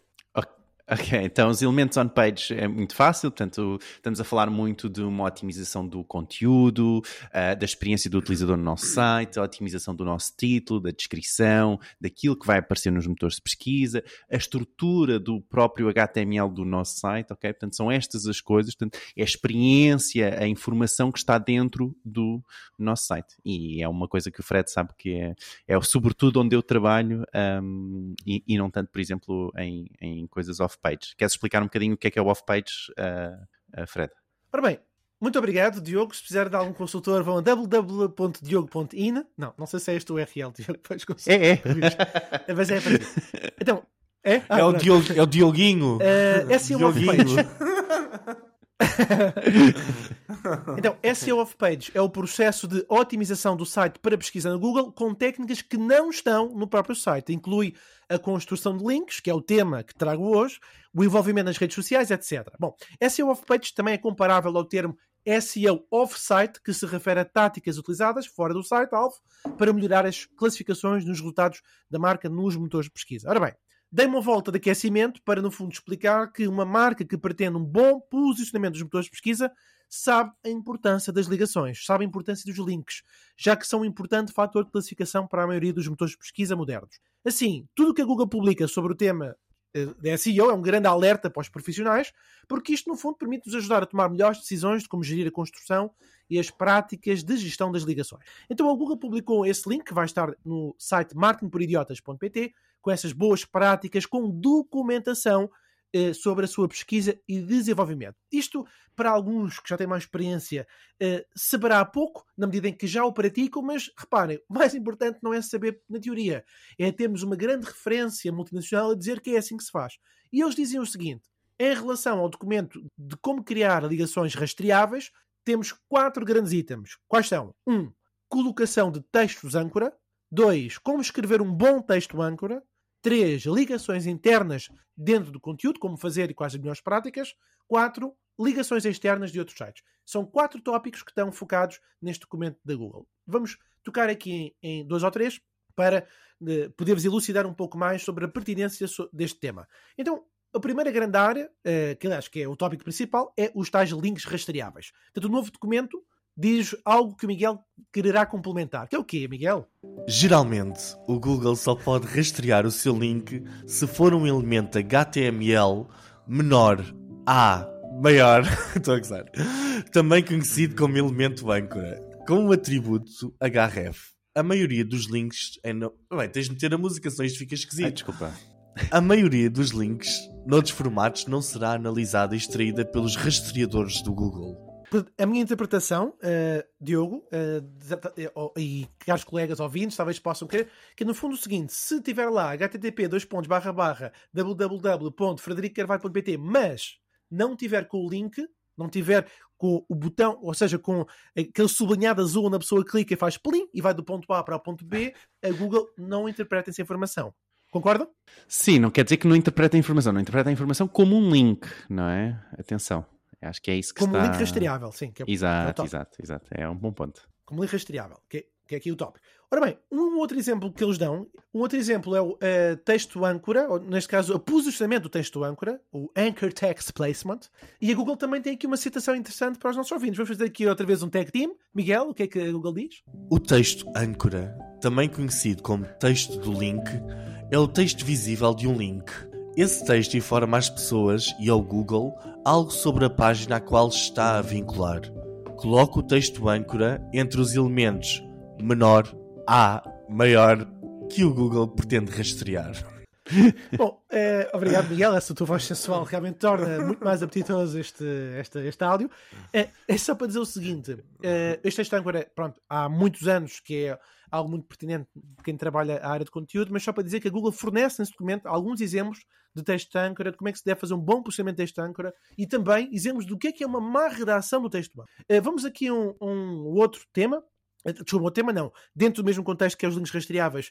Ok, então os elementos on-page é muito fácil, portanto, estamos a falar muito de uma otimização do conteúdo, uh, da experiência do utilizador no nosso site, a otimização do nosso título, da descrição, daquilo que vai aparecer nos motores de pesquisa, a estrutura do próprio HTML do nosso site, ok? Portanto, são estas as coisas, portanto, é a experiência, a informação que está dentro do nosso site. E é uma coisa que o Fred sabe que é, é sobretudo onde eu trabalho um, e, e, não tanto, por exemplo, em, em coisas off off-page. Queres explicar um bocadinho o que é que é o off-page, uh, uh, Fred? Ora bem, muito obrigado, Diogo. Se precisar de algum consultor, vão a www.diogo.in. Não, não sei se é este o URL, Diogo. É, é. Mas é para Então, é? Ah, é, o Diogo, é o Dioguinho. Uh, é sim o off-page. então, SEO off-page é o processo de otimização do site para pesquisa no Google com técnicas que não estão no próprio site. Inclui a construção de links, que é o tema que trago hoje, o envolvimento nas redes sociais, etc. Bom, SEO off-page também é comparável ao termo SEO off-site, que se refere a táticas utilizadas fora do site alvo para melhorar as classificações nos resultados da marca nos motores de pesquisa. Ora bem, dei uma volta de aquecimento para, no fundo, explicar que uma marca que pretende um bom posicionamento dos motores de pesquisa sabe a importância das ligações, sabe a importância dos links, já que são um importante fator de classificação para a maioria dos motores de pesquisa modernos. Assim, tudo o que a Google publica sobre o tema da SEO é um grande alerta para os profissionais, porque isto, no fundo, permite-nos ajudar a tomar melhores decisões de como gerir a construção e as práticas de gestão das ligações. Então, a Google publicou esse link que vai estar no site marketingporidiotas.pt com essas boas práticas, com documentação eh, sobre a sua pesquisa e desenvolvimento. Isto, para alguns que já têm mais experiência, eh, saberá pouco, na medida em que já o praticam, mas reparem, o mais importante não é saber na teoria, é termos uma grande referência multinacional a dizer que é assim que se faz. E eles dizem o seguinte: em relação ao documento de como criar ligações rastreáveis, temos quatro grandes itens. Quais são? 1. Um, colocação de textos âncora. 2. Como escrever um bom texto âncora. 3. Ligações internas dentro do conteúdo, como fazer e quais as melhores práticas. 4. Ligações externas de outros sites. São quatro tópicos que estão focados neste documento da Google. Vamos tocar aqui em, em dois ou três para uh, poder-vos elucidar um pouco mais sobre a pertinência deste tema. Então, a primeira grande área, uh, que acho que é o tópico principal, é os tais links rastreáveis. Portanto, o novo documento diz algo que o Miguel quererá complementar. Que é o quê, Miguel? Geralmente, o Google só pode rastrear o seu link se for um elemento HTML menor a maior, estou a gozar, também conhecido como elemento âncora, com o atributo href. A maioria dos links é no... Bem, tens de meter a música, senão isto fica esquisito. Ai, desculpa. A maioria dos links, noutros formatos, não será analisada e extraída pelos rastreadores do Google a minha interpretação, uh, Diogo, uh, e caros colegas ouvintes, talvez possam querer, que no fundo é o seguinte: se tiver lá http www.fredericocarvalho.pt, mas não tiver com o link, não tiver com o botão, ou seja, com aquele sublinhado azul onde a pessoa clica e faz plim e vai do ponto A para o ponto B, a Google não interpreta essa informação. Concordam? Sim, não quer dizer que não interpreta a informação, não interpreta a informação como um link, não é? Atenção. Acho que é isso que Como está... link rastreável, sim. É, exato, é exato, exato. É um bom ponto. Como link rastreável, que, que é aqui o top. Ora bem, um outro exemplo que eles dão, um outro exemplo é o uh, texto âncora, ou neste caso, o posicionamento do texto âncora, o Anchor Text Placement, e a Google também tem aqui uma citação interessante para os nossos ouvintes. Vamos fazer aqui outra vez um tag team. Miguel, o que é que a Google diz? O texto âncora, também conhecido como texto do link, é o texto visível de um link esse texto informa às pessoas e ao Google algo sobre a página a qual está a vincular. Coloque o texto âncora entre os elementos menor, A, maior, que o Google pretende rastrear. Bom, eh, obrigado Miguel, essa tua voz sensual realmente torna muito mais apetitoso este, este, este áudio. Eh, é só para dizer o seguinte: eh, este texto âncora, pronto, há muitos anos que é algo muito pertinente para quem trabalha a área de conteúdo, mas só para dizer que a Google fornece nesse documento alguns exemplos de texto âncora, de como é que se deve fazer um bom posicionamento de texto âncora e também exemplos do que é que é uma má redação do texto âncora. Vamos aqui a um, um outro tema, desculpa, o tema não, dentro do mesmo contexto que é os links rastreáveis,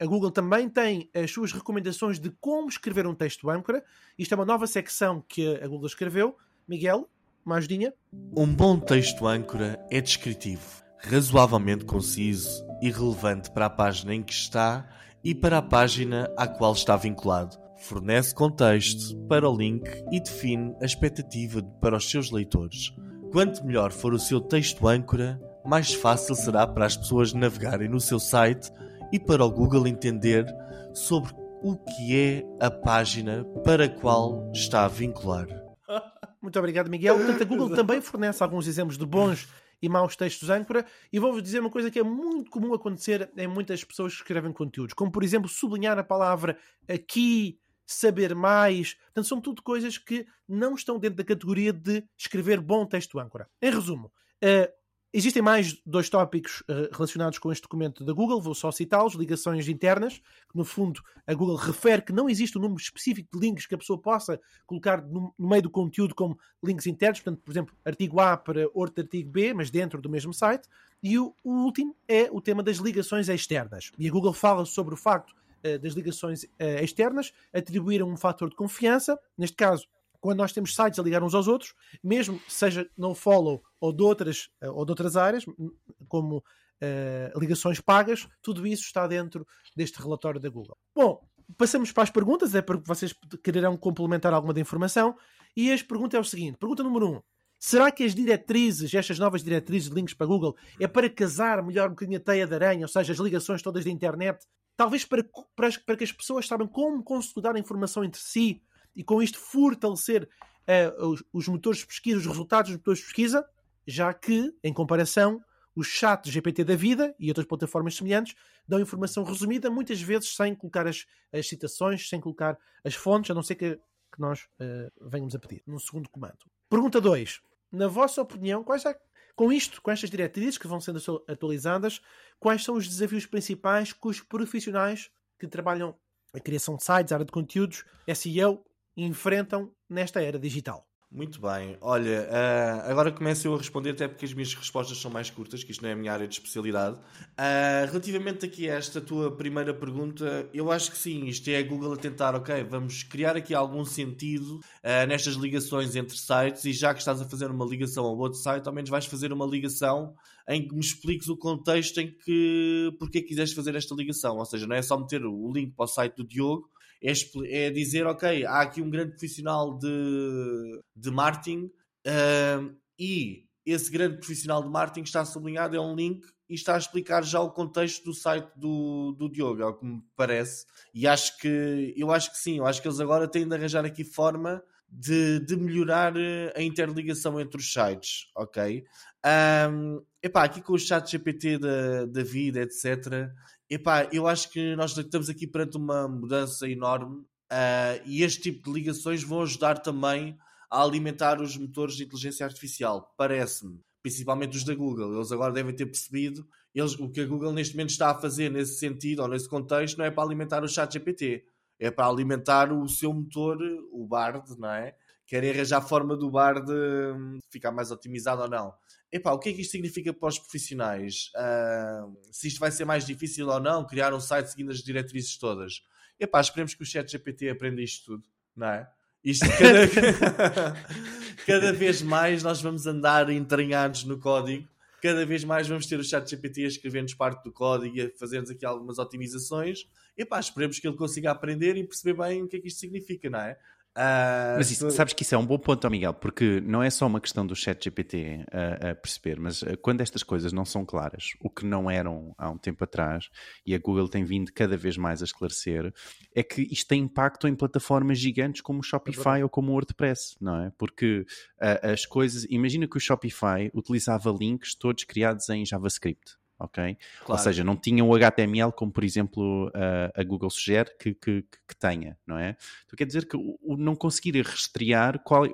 a Google também tem as suas recomendações de como escrever um texto âncora. Isto é uma nova secção que a Google escreveu. Miguel, uma ajudinha? Um bom texto âncora é descritivo. razoavelmente conciso e relevante para a página em que está e para a página à qual está vinculado. Fornece contexto para o link e define a expectativa para os seus leitores. Quanto melhor for o seu texto âncora, mais fácil será para as pessoas navegarem no seu site e para o Google entender sobre o que é a página para a qual está a vincular. Muito obrigado, Miguel. Portanto, a Google também fornece alguns exemplos de bons e maus textos âncora. E vou-vos dizer uma coisa que é muito comum acontecer em muitas pessoas que escrevem conteúdos, como por exemplo sublinhar a palavra aqui, saber mais. Portanto, são tudo coisas que não estão dentro da categoria de escrever bom texto âncora. Em resumo, uh, Existem mais dois tópicos uh, relacionados com este documento da Google, vou só citá-los: ligações internas, que no fundo a Google refere que não existe um número específico de links que a pessoa possa colocar no, no meio do conteúdo como links internos, portanto, por exemplo, artigo A para outro artigo B, mas dentro do mesmo site. E o, o último é o tema das ligações externas. E a Google fala sobre o facto das ligações uh, externas atribuírem um fator de confiança, neste caso quando nós temos sites a ligar uns aos outros, mesmo seja no follow ou de outras, eh, ou de outras áreas, como uh, ligações pagas, tudo isso está dentro deste relatório da Google. Bom, passamos para as perguntas, é porque vocês quererão complementar alguma da informação. E a pergunta é o seguinte: pergunta número 1. Um, Será que as diretrizes, estas novas diretrizes de links para Google, é para casar melhor um bocadinho a teia de aranha, ou seja, as ligações todas da internet, talvez para, para, para que as pessoas saibam como consolidar a informação entre si e com isto fortalecer uh, os, os, motores de pesquisa, os resultados dos motores de pesquisa, já que, em comparação, os chats GPT da vida e outras plataformas semelhantes dão informação resumida, muitas vezes sem colocar as, as citações, sem colocar as fontes, a não ser que, que nós uh, venhamos a pedir, num segundo comando. Pergunta 2. Na vossa opinião, quais é, com isto, com estas diretrizes que vão sendo atualizadas, quais são os desafios principais que os profissionais que trabalham a criação de sites, área de conteúdos, SEO, enfrentam nesta era digital. Muito bem. Olha, uh, agora começo eu a responder, até porque as minhas respostas são mais curtas, que isto não é a minha área de especialidade. Uh, relativamente aqui a esta tua primeira pergunta, eu acho que sim, isto é a Google a tentar, ok, vamos criar aqui algum sentido uh, nestas ligações entre sites e já que estás a fazer uma ligação ao outro site, ao menos vais fazer uma ligação em que me expliques o contexto em que porque é quiseste fazer esta ligação. Ou seja, não é só meter o link para o site do Diogo é, é dizer, ok, há aqui um grande profissional de, de marketing e esse grande profissional de marketing está sublinhado, é um link e está a explicar já o contexto do site do, do Diogo, é o que me parece. E acho que eu acho que sim, eu acho que eles agora têm de arranjar aqui forma de, de melhorar eh, a interligação entre os sites, ok? Um, epá, aqui com o chat GPT da, da vida, etc. Epá, eu acho que nós estamos aqui perante uma mudança enorme uh, e este tipo de ligações vão ajudar também a alimentar os motores de inteligência artificial, parece-me. Principalmente os da Google. Eles agora devem ter percebido eles, o que a Google neste momento está a fazer nesse sentido ou nesse contexto não é para alimentar o chat GPT, é para alimentar o seu motor, o Bard, não é? Querem arranjar a forma do Bard hum, ficar mais otimizado ou não. Epá, o que é que isto significa para os profissionais? Uh, se isto vai ser mais difícil ou não, criar um site seguindo as diretrizes todas. Epá, esperemos que o chat GPT aprenda isto tudo, não é? Isto cada, cada vez mais nós vamos andar entranhados no código, cada vez mais vamos ter o chat GPT a escrever-nos parte do código e a fazer-nos aqui algumas otimizações. Epá, esperemos que ele consiga aprender e perceber bem o que é que isto significa, não é? Uh, mas isso, sabes que isso é um bom ponto, Miguel, porque não é só uma questão do chat GPT a, a, perceber, mas ah, quando estas coisas não são claras, o que não eram há um tempo atrás, e a Google tem vindo cada vez mais a esclarecer, é que isto tem impacto em plataformas gigantes como o Shopify é ou como o WordPress, não é? Porque as coisas, imagina que o Shopify utilizava links todos criados em JavaScript ok? Claro. Ou seja, não tinham o HTML como, por exemplo, a, a Google sugere que, que, que, tenha, não é? Então quer dizer que o, o não conseguir rastrear, qual,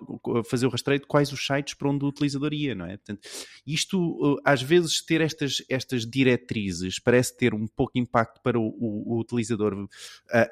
fazer o rastreio de quais os sites para onde o utilizador ia, não é? Portanto, isto, às vezes, ter estas, estas diretrizes parece ter um pouco impacto para o, o, o utilizador uh,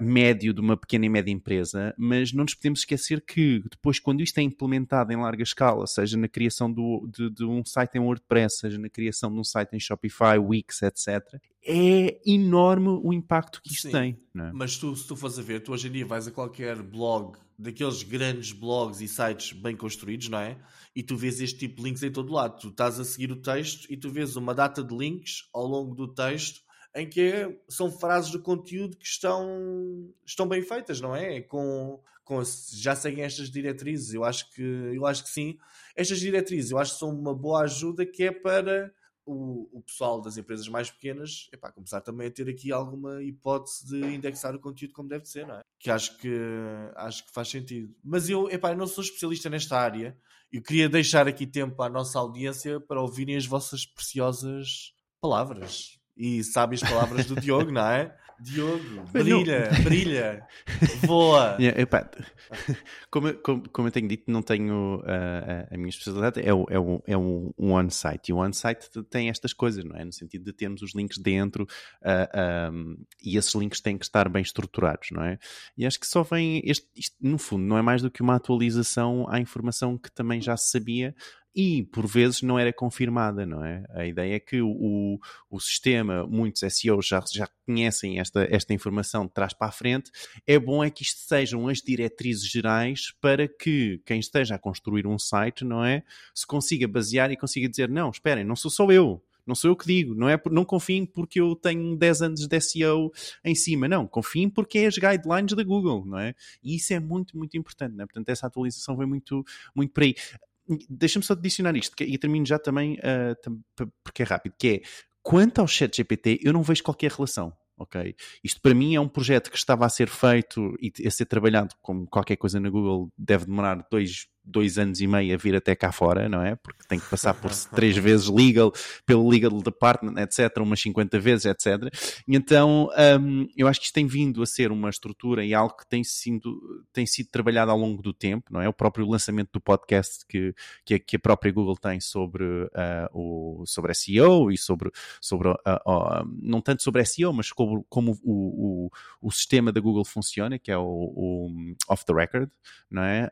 médio de uma pequena e média empresa, mas não nos podemos esquecer que depois, quando isto é implementado em larga escala, seja na criação do, de, de um site em WordPress, seja na criação de um site em Shopify, by Wix, etc. É enorme o impacto que isto Sim. tem. Não é? Mas tu, se tu fores a ver, tu hoje em dia vais a qualquer blog, daqueles grandes blogs e sites bem construídos, não é? E tu vês este tipo de links em todo lado. Tu estás a seguir o texto e tu vês uma data de links ao longo do texto em que é- são frases de conteúdo que estão, estão bem feitas, não é? Com, com, já seguem estas diretrizes. Eu acho, que, eu acho que sim. Estas diretrizes eu acho que são uma boa ajuda que é para o, o pessoal das empresas mais pequenas epá, começar também a ter aqui alguma hipótese de indexar o conteúdo como deve ser, não é? Que acho que, acho que faz sentido. Mas eu, epá, eu não sou especialista nesta área. Eu queria deixar aqui tempo à nossa audiência para ouvirem as vossas preciosas palavras. E sábias palavras do Diogo, não é? Diogo, brilha, brilha, voa. Yeah, epá, como, como, como eu tenho dito, não tenho ah, a, a minha especialidade, é, o, é, o, é um, um on-site. E o on-site tem estas coisas, não é? No sentido de termos os links dentro ah, um, e esses links têm que estar bem estruturados, não é? E acho que só vem, este, isto, no fundo, não é mais do que uma atualização à informação que também já se sabia e por vezes não era confirmada, não é? A ideia é que o, o, sistema, muitos SEOs já, já conhecem esta, esta informação de trás para a frente, é bom é que isto sejam as diretrizes gerais para que quem esteja a construir um site, não é? Se consiga basear e consiga dizer, não, esperem, não sou só eu, não sou eu que digo, não, é, não confiem porque eu tenho 10 anos de SEO em cima, não, confiem porque é as guidelines da Google, não é? E isso é muito, muito importante, não é? Portanto, essa atualização vem muito, muito por aí. Deixa-me só adicionar isto, que- e termino já também, ah, tam- porque é rápido, que é, quanto ao chat GPT, eu não vejo qualquer relação, ok? Isto para mim é um projeto que estava a ser feito e a ser trabalhado, como qualquer coisa na Google, deve demorar dois, dois anos e meio a vir até cá fora, não é? Porque tem que passar por três vezes legal, pelo legal department, etc., umas 50 vezes, etc. E então hum, eu acho que isto tem vindo a ser uma estrutura e algo que tem sido, tem sido trabalhado ao longo do tempo, não é? O próprio lançamento do podcast que, que, a, que a própria Google tem sobre, ah, o, sobre SEO e sobre, sobre ah, ah, não tanto sobre SEO, mas como, como o, o, o sistema da Google funciona, que é o, o off the record, não é?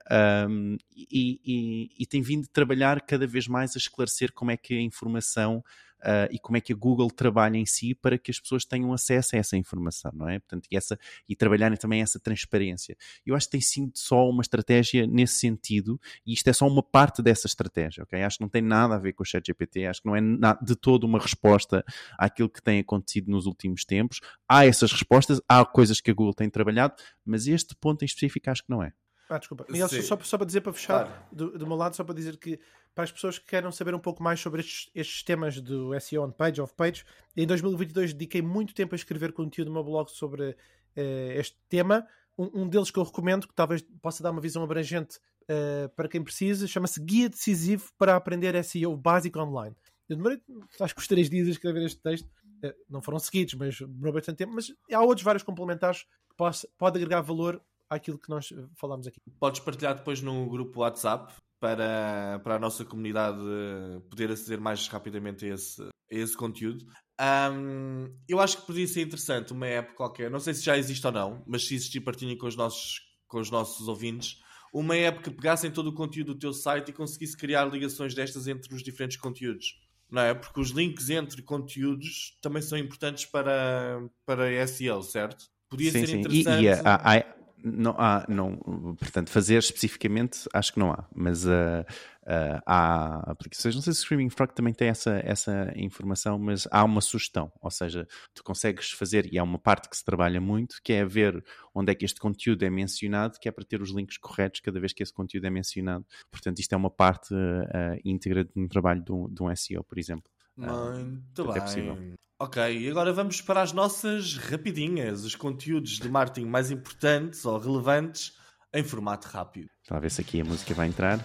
Um, e, e, e tem vindo a trabalhar cada vez mais a esclarecer como é que a informação uh, e como é que a Google trabalha em si para que as pessoas tenham acesso a essa informação, não é? Portanto, e, essa, e trabalharem também essa transparência. Eu acho que tem sido só uma estratégia nesse sentido e isto é só uma parte dessa estratégia, ok? Acho que não tem nada a ver com o ChatGPT, acho que não é de todo uma resposta àquilo que tem acontecido nos últimos tempos. Há essas respostas, há coisas que a Google tem trabalhado, mas este ponto em específico acho que não é. Ah, desculpa. Miguel, Sim. só, só para dizer, para fechar, Claro. do, do meu lado, só para dizer que para as pessoas que queiram saber um pouco mais sobre estes, estes temas do SEO on page, off page, em 2022 dediquei muito tempo a escrever conteúdo no meu blog sobre eh, este tema. Um, um deles que eu recomendo, que talvez possa dar uma visão abrangente eh, para quem precisa, chama-se Guia Decisivo para Aprender SEO Básico Online. Eu demorei, acho que os três dias a escrever este texto. Eh, não foram seguidos, mas demorou bastante tempo. Mas há outros vários complementares que possa, pode agregar valor àquilo que nós eh, falámos aqui. Podes partilhar depois no grupo WhatsApp para, para a nossa comunidade eh, poder aceder mais rapidamente a esse, a esse conteúdo. Ahm, eu acho que podia ser interessante uma app qualquer, não sei se já existe ou não, mas se existir, partilhem com os nossos, com os nossos ouvintes. Uma app que pegasse em todo o conteúdo do teu site e conseguisse criar ligações destas entre os diferentes conteúdos. Não é? Porque os links entre conteúdos também são importantes para, para SEO, certo? Podia sim, ser sim. E, interessante. e há, há- não há, não, portanto, fazer especificamente acho que não há, mas ah, ah, há aplicações, não sei se o Screaming Frog também tem essa, essa informação, mas há uma sugestão, ou seja, tu consegues fazer, e há uma parte que se trabalha muito, que é ver onde é que este conteúdo é mencionado, que é para ter os links corretos cada vez que esse conteúdo é mencionado. Portanto, isto é uma parte ah, íntegra de um trabalho de um, de um SEO, por exemplo. Muito é bem. possível. Ok, e agora vamos para as nossas rapidinhas, os conteúdos de marketing mais importantes ou relevantes em formato rápido. A ver se aqui a música vai entrar.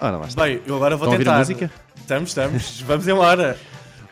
Ora lá está. Bem, eu agora vou Estão a ouvir tentar. a música? Estamos, estamos. Vamos embora.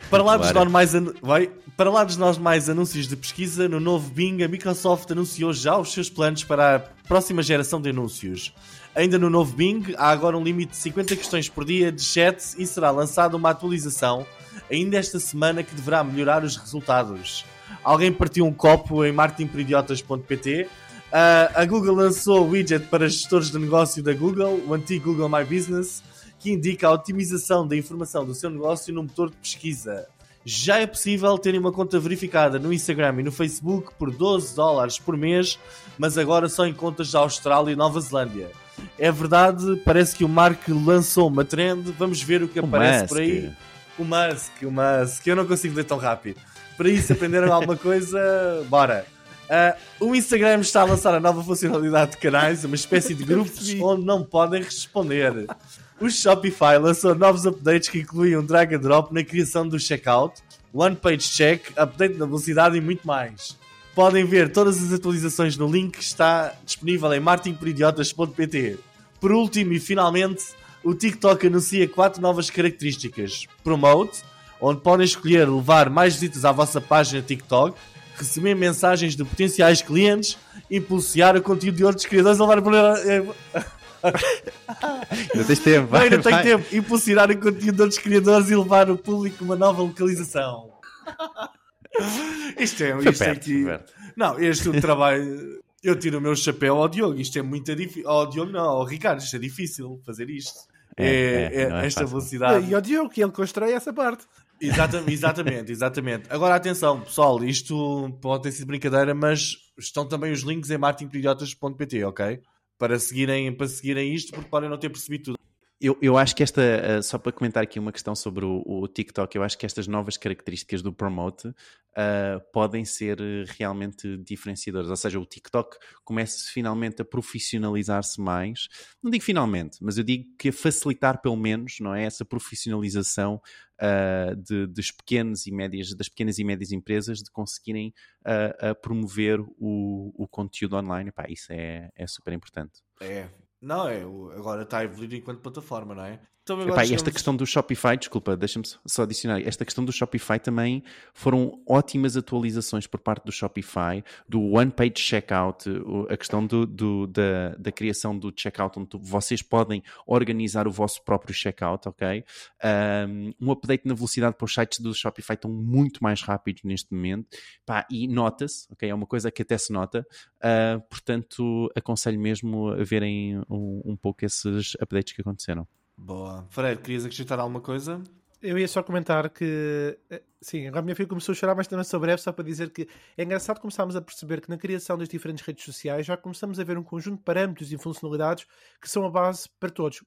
Para lá, dos normais anu- vai, para lá dos normais anúncios de pesquisa, no novo Bing, a Microsoft anunciou já os seus planos para a próxima geração de anúncios. Ainda no novo Bing, há agora um limite de 50 questões por dia de chat e será lançada uma atualização ainda esta semana que deverá melhorar os resultados. Alguém partiu um copo em marketingperidiotas.pt. Ah, a Google lançou o widget para gestores de negócio da Google, o antigo Google My Business, que indica a otimização da informação do seu negócio no motor de pesquisa. já é possível terem uma conta verificada no Instagram e no Facebook por 12 dólares por mês, mas agora só em contas da Austrália e Nova Zelândia. É verdade, parece que o Mark lançou uma trend, vamos ver o que O aparece Musk. por aí. O Musk, o Musk, eu não consigo ler tão rápido. Para isso, aprenderam alguma coisa? Bora! Ah, o Instagram está a lançar a nova funcionalidade de canais, uma espécie de grupos onde não podem responder. O Shopify lançou novos updates que incluem um drag and drop na criação do checkout, one page check, update na velocidade e muito mais. Podem ver todas as atualizações no link que está disponível em martinporidiotas.pt. Por último e finalmente, o TikTok anuncia quatro novas características: Promote, onde podem escolher levar mais visitas à vossa página TikTok, receber mensagens de potenciais clientes, impulsionar o conteúdo de outros criadores a levar para. Ainda tens tempo, vai, tenho tempo. Impulsionar o conteúdo de outros criadores e levar o público a uma nova localização. Isto é, isto perto, aqui. Não, este é um trabalho. Eu tiro o meu chapéu ao Diogo. Isto é muito difícil. Ao Diogo, não, ao Ricardo. Isto é difícil fazer isto. É, É, é, é é esta fácil. velocidade. E ao Diogo, que ele constrói essa parte. Exatamente, exatamente, exatamente. Agora atenção, pessoal, isto pode ter sido brincadeira, mas estão também os links em martinpidiotas.pt, ok? Para seguirem, para seguirem isto, porque podem não ter percebido tudo. Eu, eu acho que esta, uh, só para comentar aqui uma questão sobre o, o TikTok, eu acho que estas novas características do Promote uh, podem ser uh, realmente diferenciadoras. Ou seja, o TikTok começa finalmente a profissionalizar-se mais. Não digo finalmente, mas eu digo que a facilitar pelo menos, não é? Essa profissionalização uh, de, dos pequenos e médias, das pequenas e médias empresas de conseguirem promover o, o conteúdo online. Epá, isso é, é super importante. É. Não, é. Agora está a evoluir enquanto plataforma, não é? Então Epá, esta questão do Shopify, desculpa, deixa-me só adicionar. Esta questão do Shopify também foram ótimas atualizações por parte do Shopify, do One Page Checkout, a questão do, do- da, da criação do checkout, onde vocês podem organizar o vosso próprio checkout, ok? Um, um update na velocidade para os sites do Shopify estão muito mais rápidos neste momento. Pá, e nota-se, ok? É uma coisa que até se nota. Uh, portanto, aconselho mesmo a verem um, um pouco esses updates que aconteceram. Boa. Fred, querias acrescentar alguma coisa? Eu ia só comentar que, eh, sim, agora a minha filha começou a chorar, mas também sou breve, só para dizer que é engraçado começarmos a perceber que na criação das diferentes redes sociais já começamos a ver um conjunto de parâmetros e funcionalidades que são a base para todos.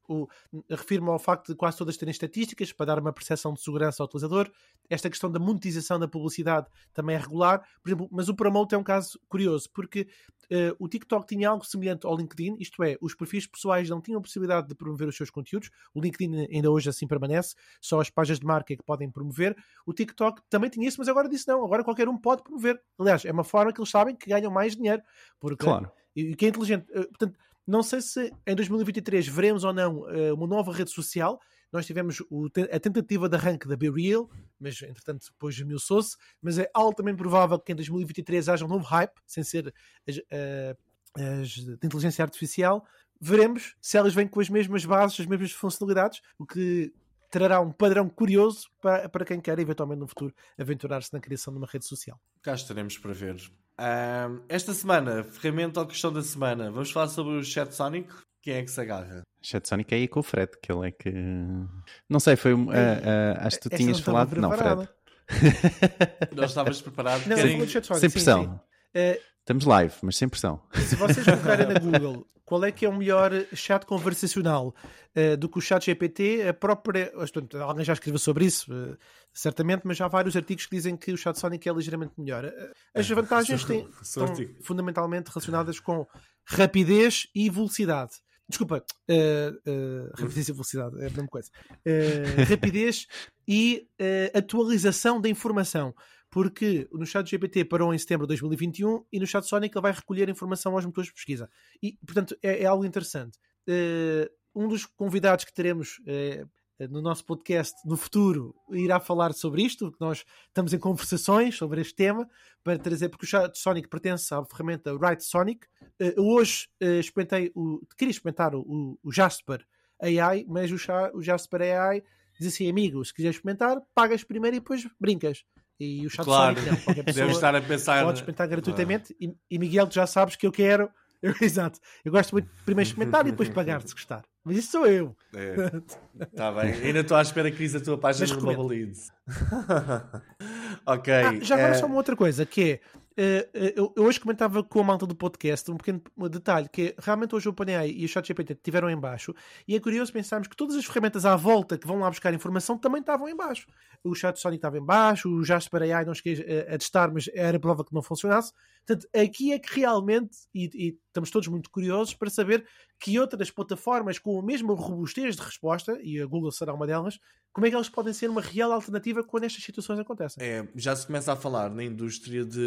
Refiro-me ao facto de quase todas terem estatísticas para dar uma percepção de segurança ao utilizador. Esta questão da monetização da publicidade também é regular, por exemplo, mas o Promote é um caso curioso, porque eh, o TikTok tinha algo semelhante ao LinkedIn, isto é, os perfis pessoais não tinham possibilidade de promover os seus conteúdos, o LinkedIn ainda hoje assim permanece, só as páginas de marca é que podem promover. O TikTok também tinha isso, mas agora disse não, agora qualquer um pode promover. Aliás, é uma forma que eles sabem que ganham mais dinheiro, porque Claro. e que é inteligente. Eh, Portanto, não sei se em 2023 veremos ou não eh, uma nova rede social. Nós tivemos o a tentativa de arranque da Be Real, mas entretanto depois esmiuçou-se. Mas é altamente provável que em 2023 haja um novo hype, sem ser as, eh, as de inteligência artificial. Veremos se elas vêm com as mesmas bases, as mesmas funcionalidades, o que trará um padrão curioso para, para quem quer eventualmente no futuro aventurar-se na criação de uma rede social. Cá estaremos para ver. Ahm, esta semana, ferramenta ou questão da semana, vamos falar sobre o Chat Sonic. Quem é que se agarra? Chat Sonic é aí com o Fred, que ele é que. Não sei, foi. um- ah, ah, acho que tu Esta tinhas não falado. Não. Fred. Não estavas preparado? Não, Querem- Sonic, Sem sim, pressão. sim. Eh, Estamos live, mas sem pressão. Se vocês colocarem na Google qual é que é o melhor chat conversacional eh, do que o chat GPT, a própria. Alguém já escreveu sobre isso, eh, certamente, mas já há vários artigos que dizem que o chat Sonic é ligeiramente melhor. Eh, As vantagens têm, estão fundamentalmente relacionadas com rapidez e velocidade. Desculpa, rapidez e velocidade é a mesma coisa. Rapidez e atualização da informação. Porque no chat GPT parou em setembro de 2021 e no chat Sonic ele vai recolher informação aos motores de pesquisa. E, portanto, é, é algo interessante. Eh, um dos convidados que teremos eh, no nosso podcast no futuro irá falar sobre isto, que nós estamos em conversações sobre este tema, para trazer, porque o chat Sonic pertence à ferramenta Write Sonic. Eu hoje experimentei o, queria experimentar o, o- Jasper AI, mas o, o Jasper AI diz assim, amigo, se quiseres experimentar, pagas primeiro e depois brincas. E o chat Claro, Sonic não, qualquer pessoa deve estar a pensar. pode experimentar gratuitamente. E, e Miguel, tu já sabes que eu quero. Eu, exato. Eu gosto muito de primeiro experimentar e depois pagar se gostar. Mas isso sou eu. É. Tá bem. Ainda estou à espera que crise a tua página no Bubble Leads. ok. Ah, já agora é... só uma outra coisa, que é eu, eu, hoje comentava com a malta do podcast um pequeno detalhe, que é, realmente hoje o OpenAI e o ChatGPT estiveram em baixo e é curioso pensarmos que todas as ferramentas à volta que vão lá buscar informação também estavam em baixo. O Chat Sonic estava em baixo, o Jasper AI não cheguei a, a testar, mas era prova que não funcionasse. Portanto, aqui é que realmente, e, e, estamos todos muito curiosos para saber que outras plataformas com a mesma robustez de resposta, e a Google será uma delas, como é que elas podem ser uma real alternativa quando estas situações acontecem. É, já se começa a falar na indústria de,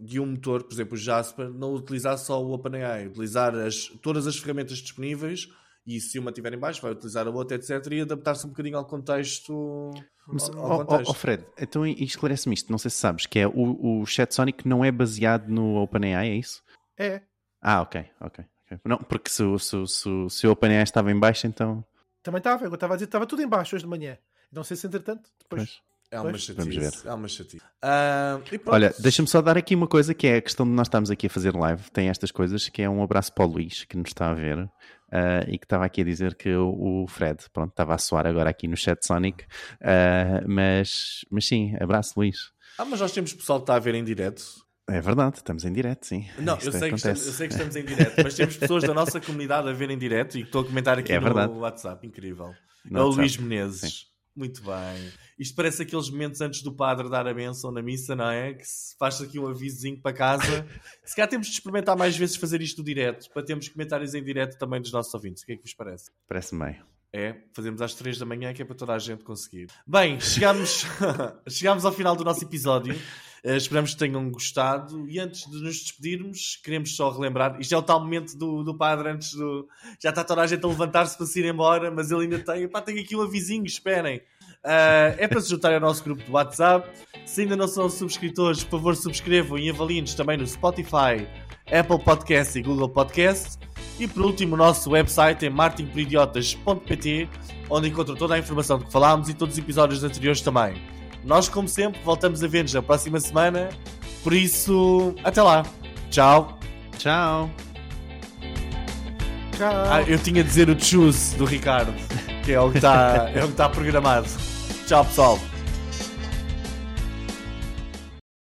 de um motor, por exemplo, o Jasper, não utilizar só o OpenAI, utilizar as, todas as ferramentas disponíveis e se uma estiver em baixo vai utilizar a outra, etc. e adaptar-se um bocadinho ao contexto. Mas, ao, ao contexto. Oh, oh, Fred, então esclarece-me isto, não sei se sabes, que é o, o Chat Sonic não é baseado no OpenAI, é isso? É. Ah, ok, ok. Não, porque se, se, se, se o OpenAI estava em baixo, então. Também estava, eu estava a dizer, estava tudo em baixo hoje de manhã. Não sei se entretanto, depois. Pois. É uma chatice. Vamos ver. É uma chatice. Uh, Olha, deixa-me só dar aqui uma coisa que é a questão de nós estarmos aqui a fazer live. Tem estas coisas que é um abraço para o Luís, que nos está a ver. Uh, e que estava aqui a dizer que o, o, Fred, pronto, estava a soar agora aqui no chat Sonic, uh, mas, mas sim, abraço Luís. Ah, mas nós temos pessoal que está a ver em direto. É verdade, estamos em direto, sim. Não, eu sei, estamos, eu sei, que estamos, em direto, mas temos pessoas da nossa comunidade a ver em direto e que estou a comentar aqui é no verdade. WhatsApp, incrível. No é o Luís Menezes. Sim. Muito bem. Isto parece aqueles momentos antes do padre dar a benção na missa, não é? Que se faz aqui um avisozinho para casa. se calhar temos de experimentar mais vezes fazer isto direto, para termos comentários em direto também dos nossos ouvintes. O que é que vos parece? Parece-me bem. É, fazemos às 3 da manhã, que é para toda a gente conseguir. Bem, chegamos, chegamos ao final do nosso episódio. Uh, esperamos que tenham gostado. E antes de nos despedirmos, queremos só relembrar: isto é o tal momento do, do padre antes do. Já está toda a gente a levantar-se para se ir embora, mas ele ainda tem. Pá, tem aqui um avizinho, esperem. Uh, é para se juntarem ao nosso grupo de WhatsApp. Se ainda não são subscritores, por favor, subscrevam e avaliem-nos também no Spotify, Apple Podcast e Google Podcast. E por último, o nosso website é martinporidiotas.pt, onde encontram toda a informação de que falámos e todos os episódios anteriores também. Nós, como sempre, voltamos a ver-nos na próxima semana. Por isso, até lá. Tchau. Tchau. Tchau. Ah, eu tinha de dizer o choose do Ricardo, que é o que está é tá programado. Tchau, pessoal.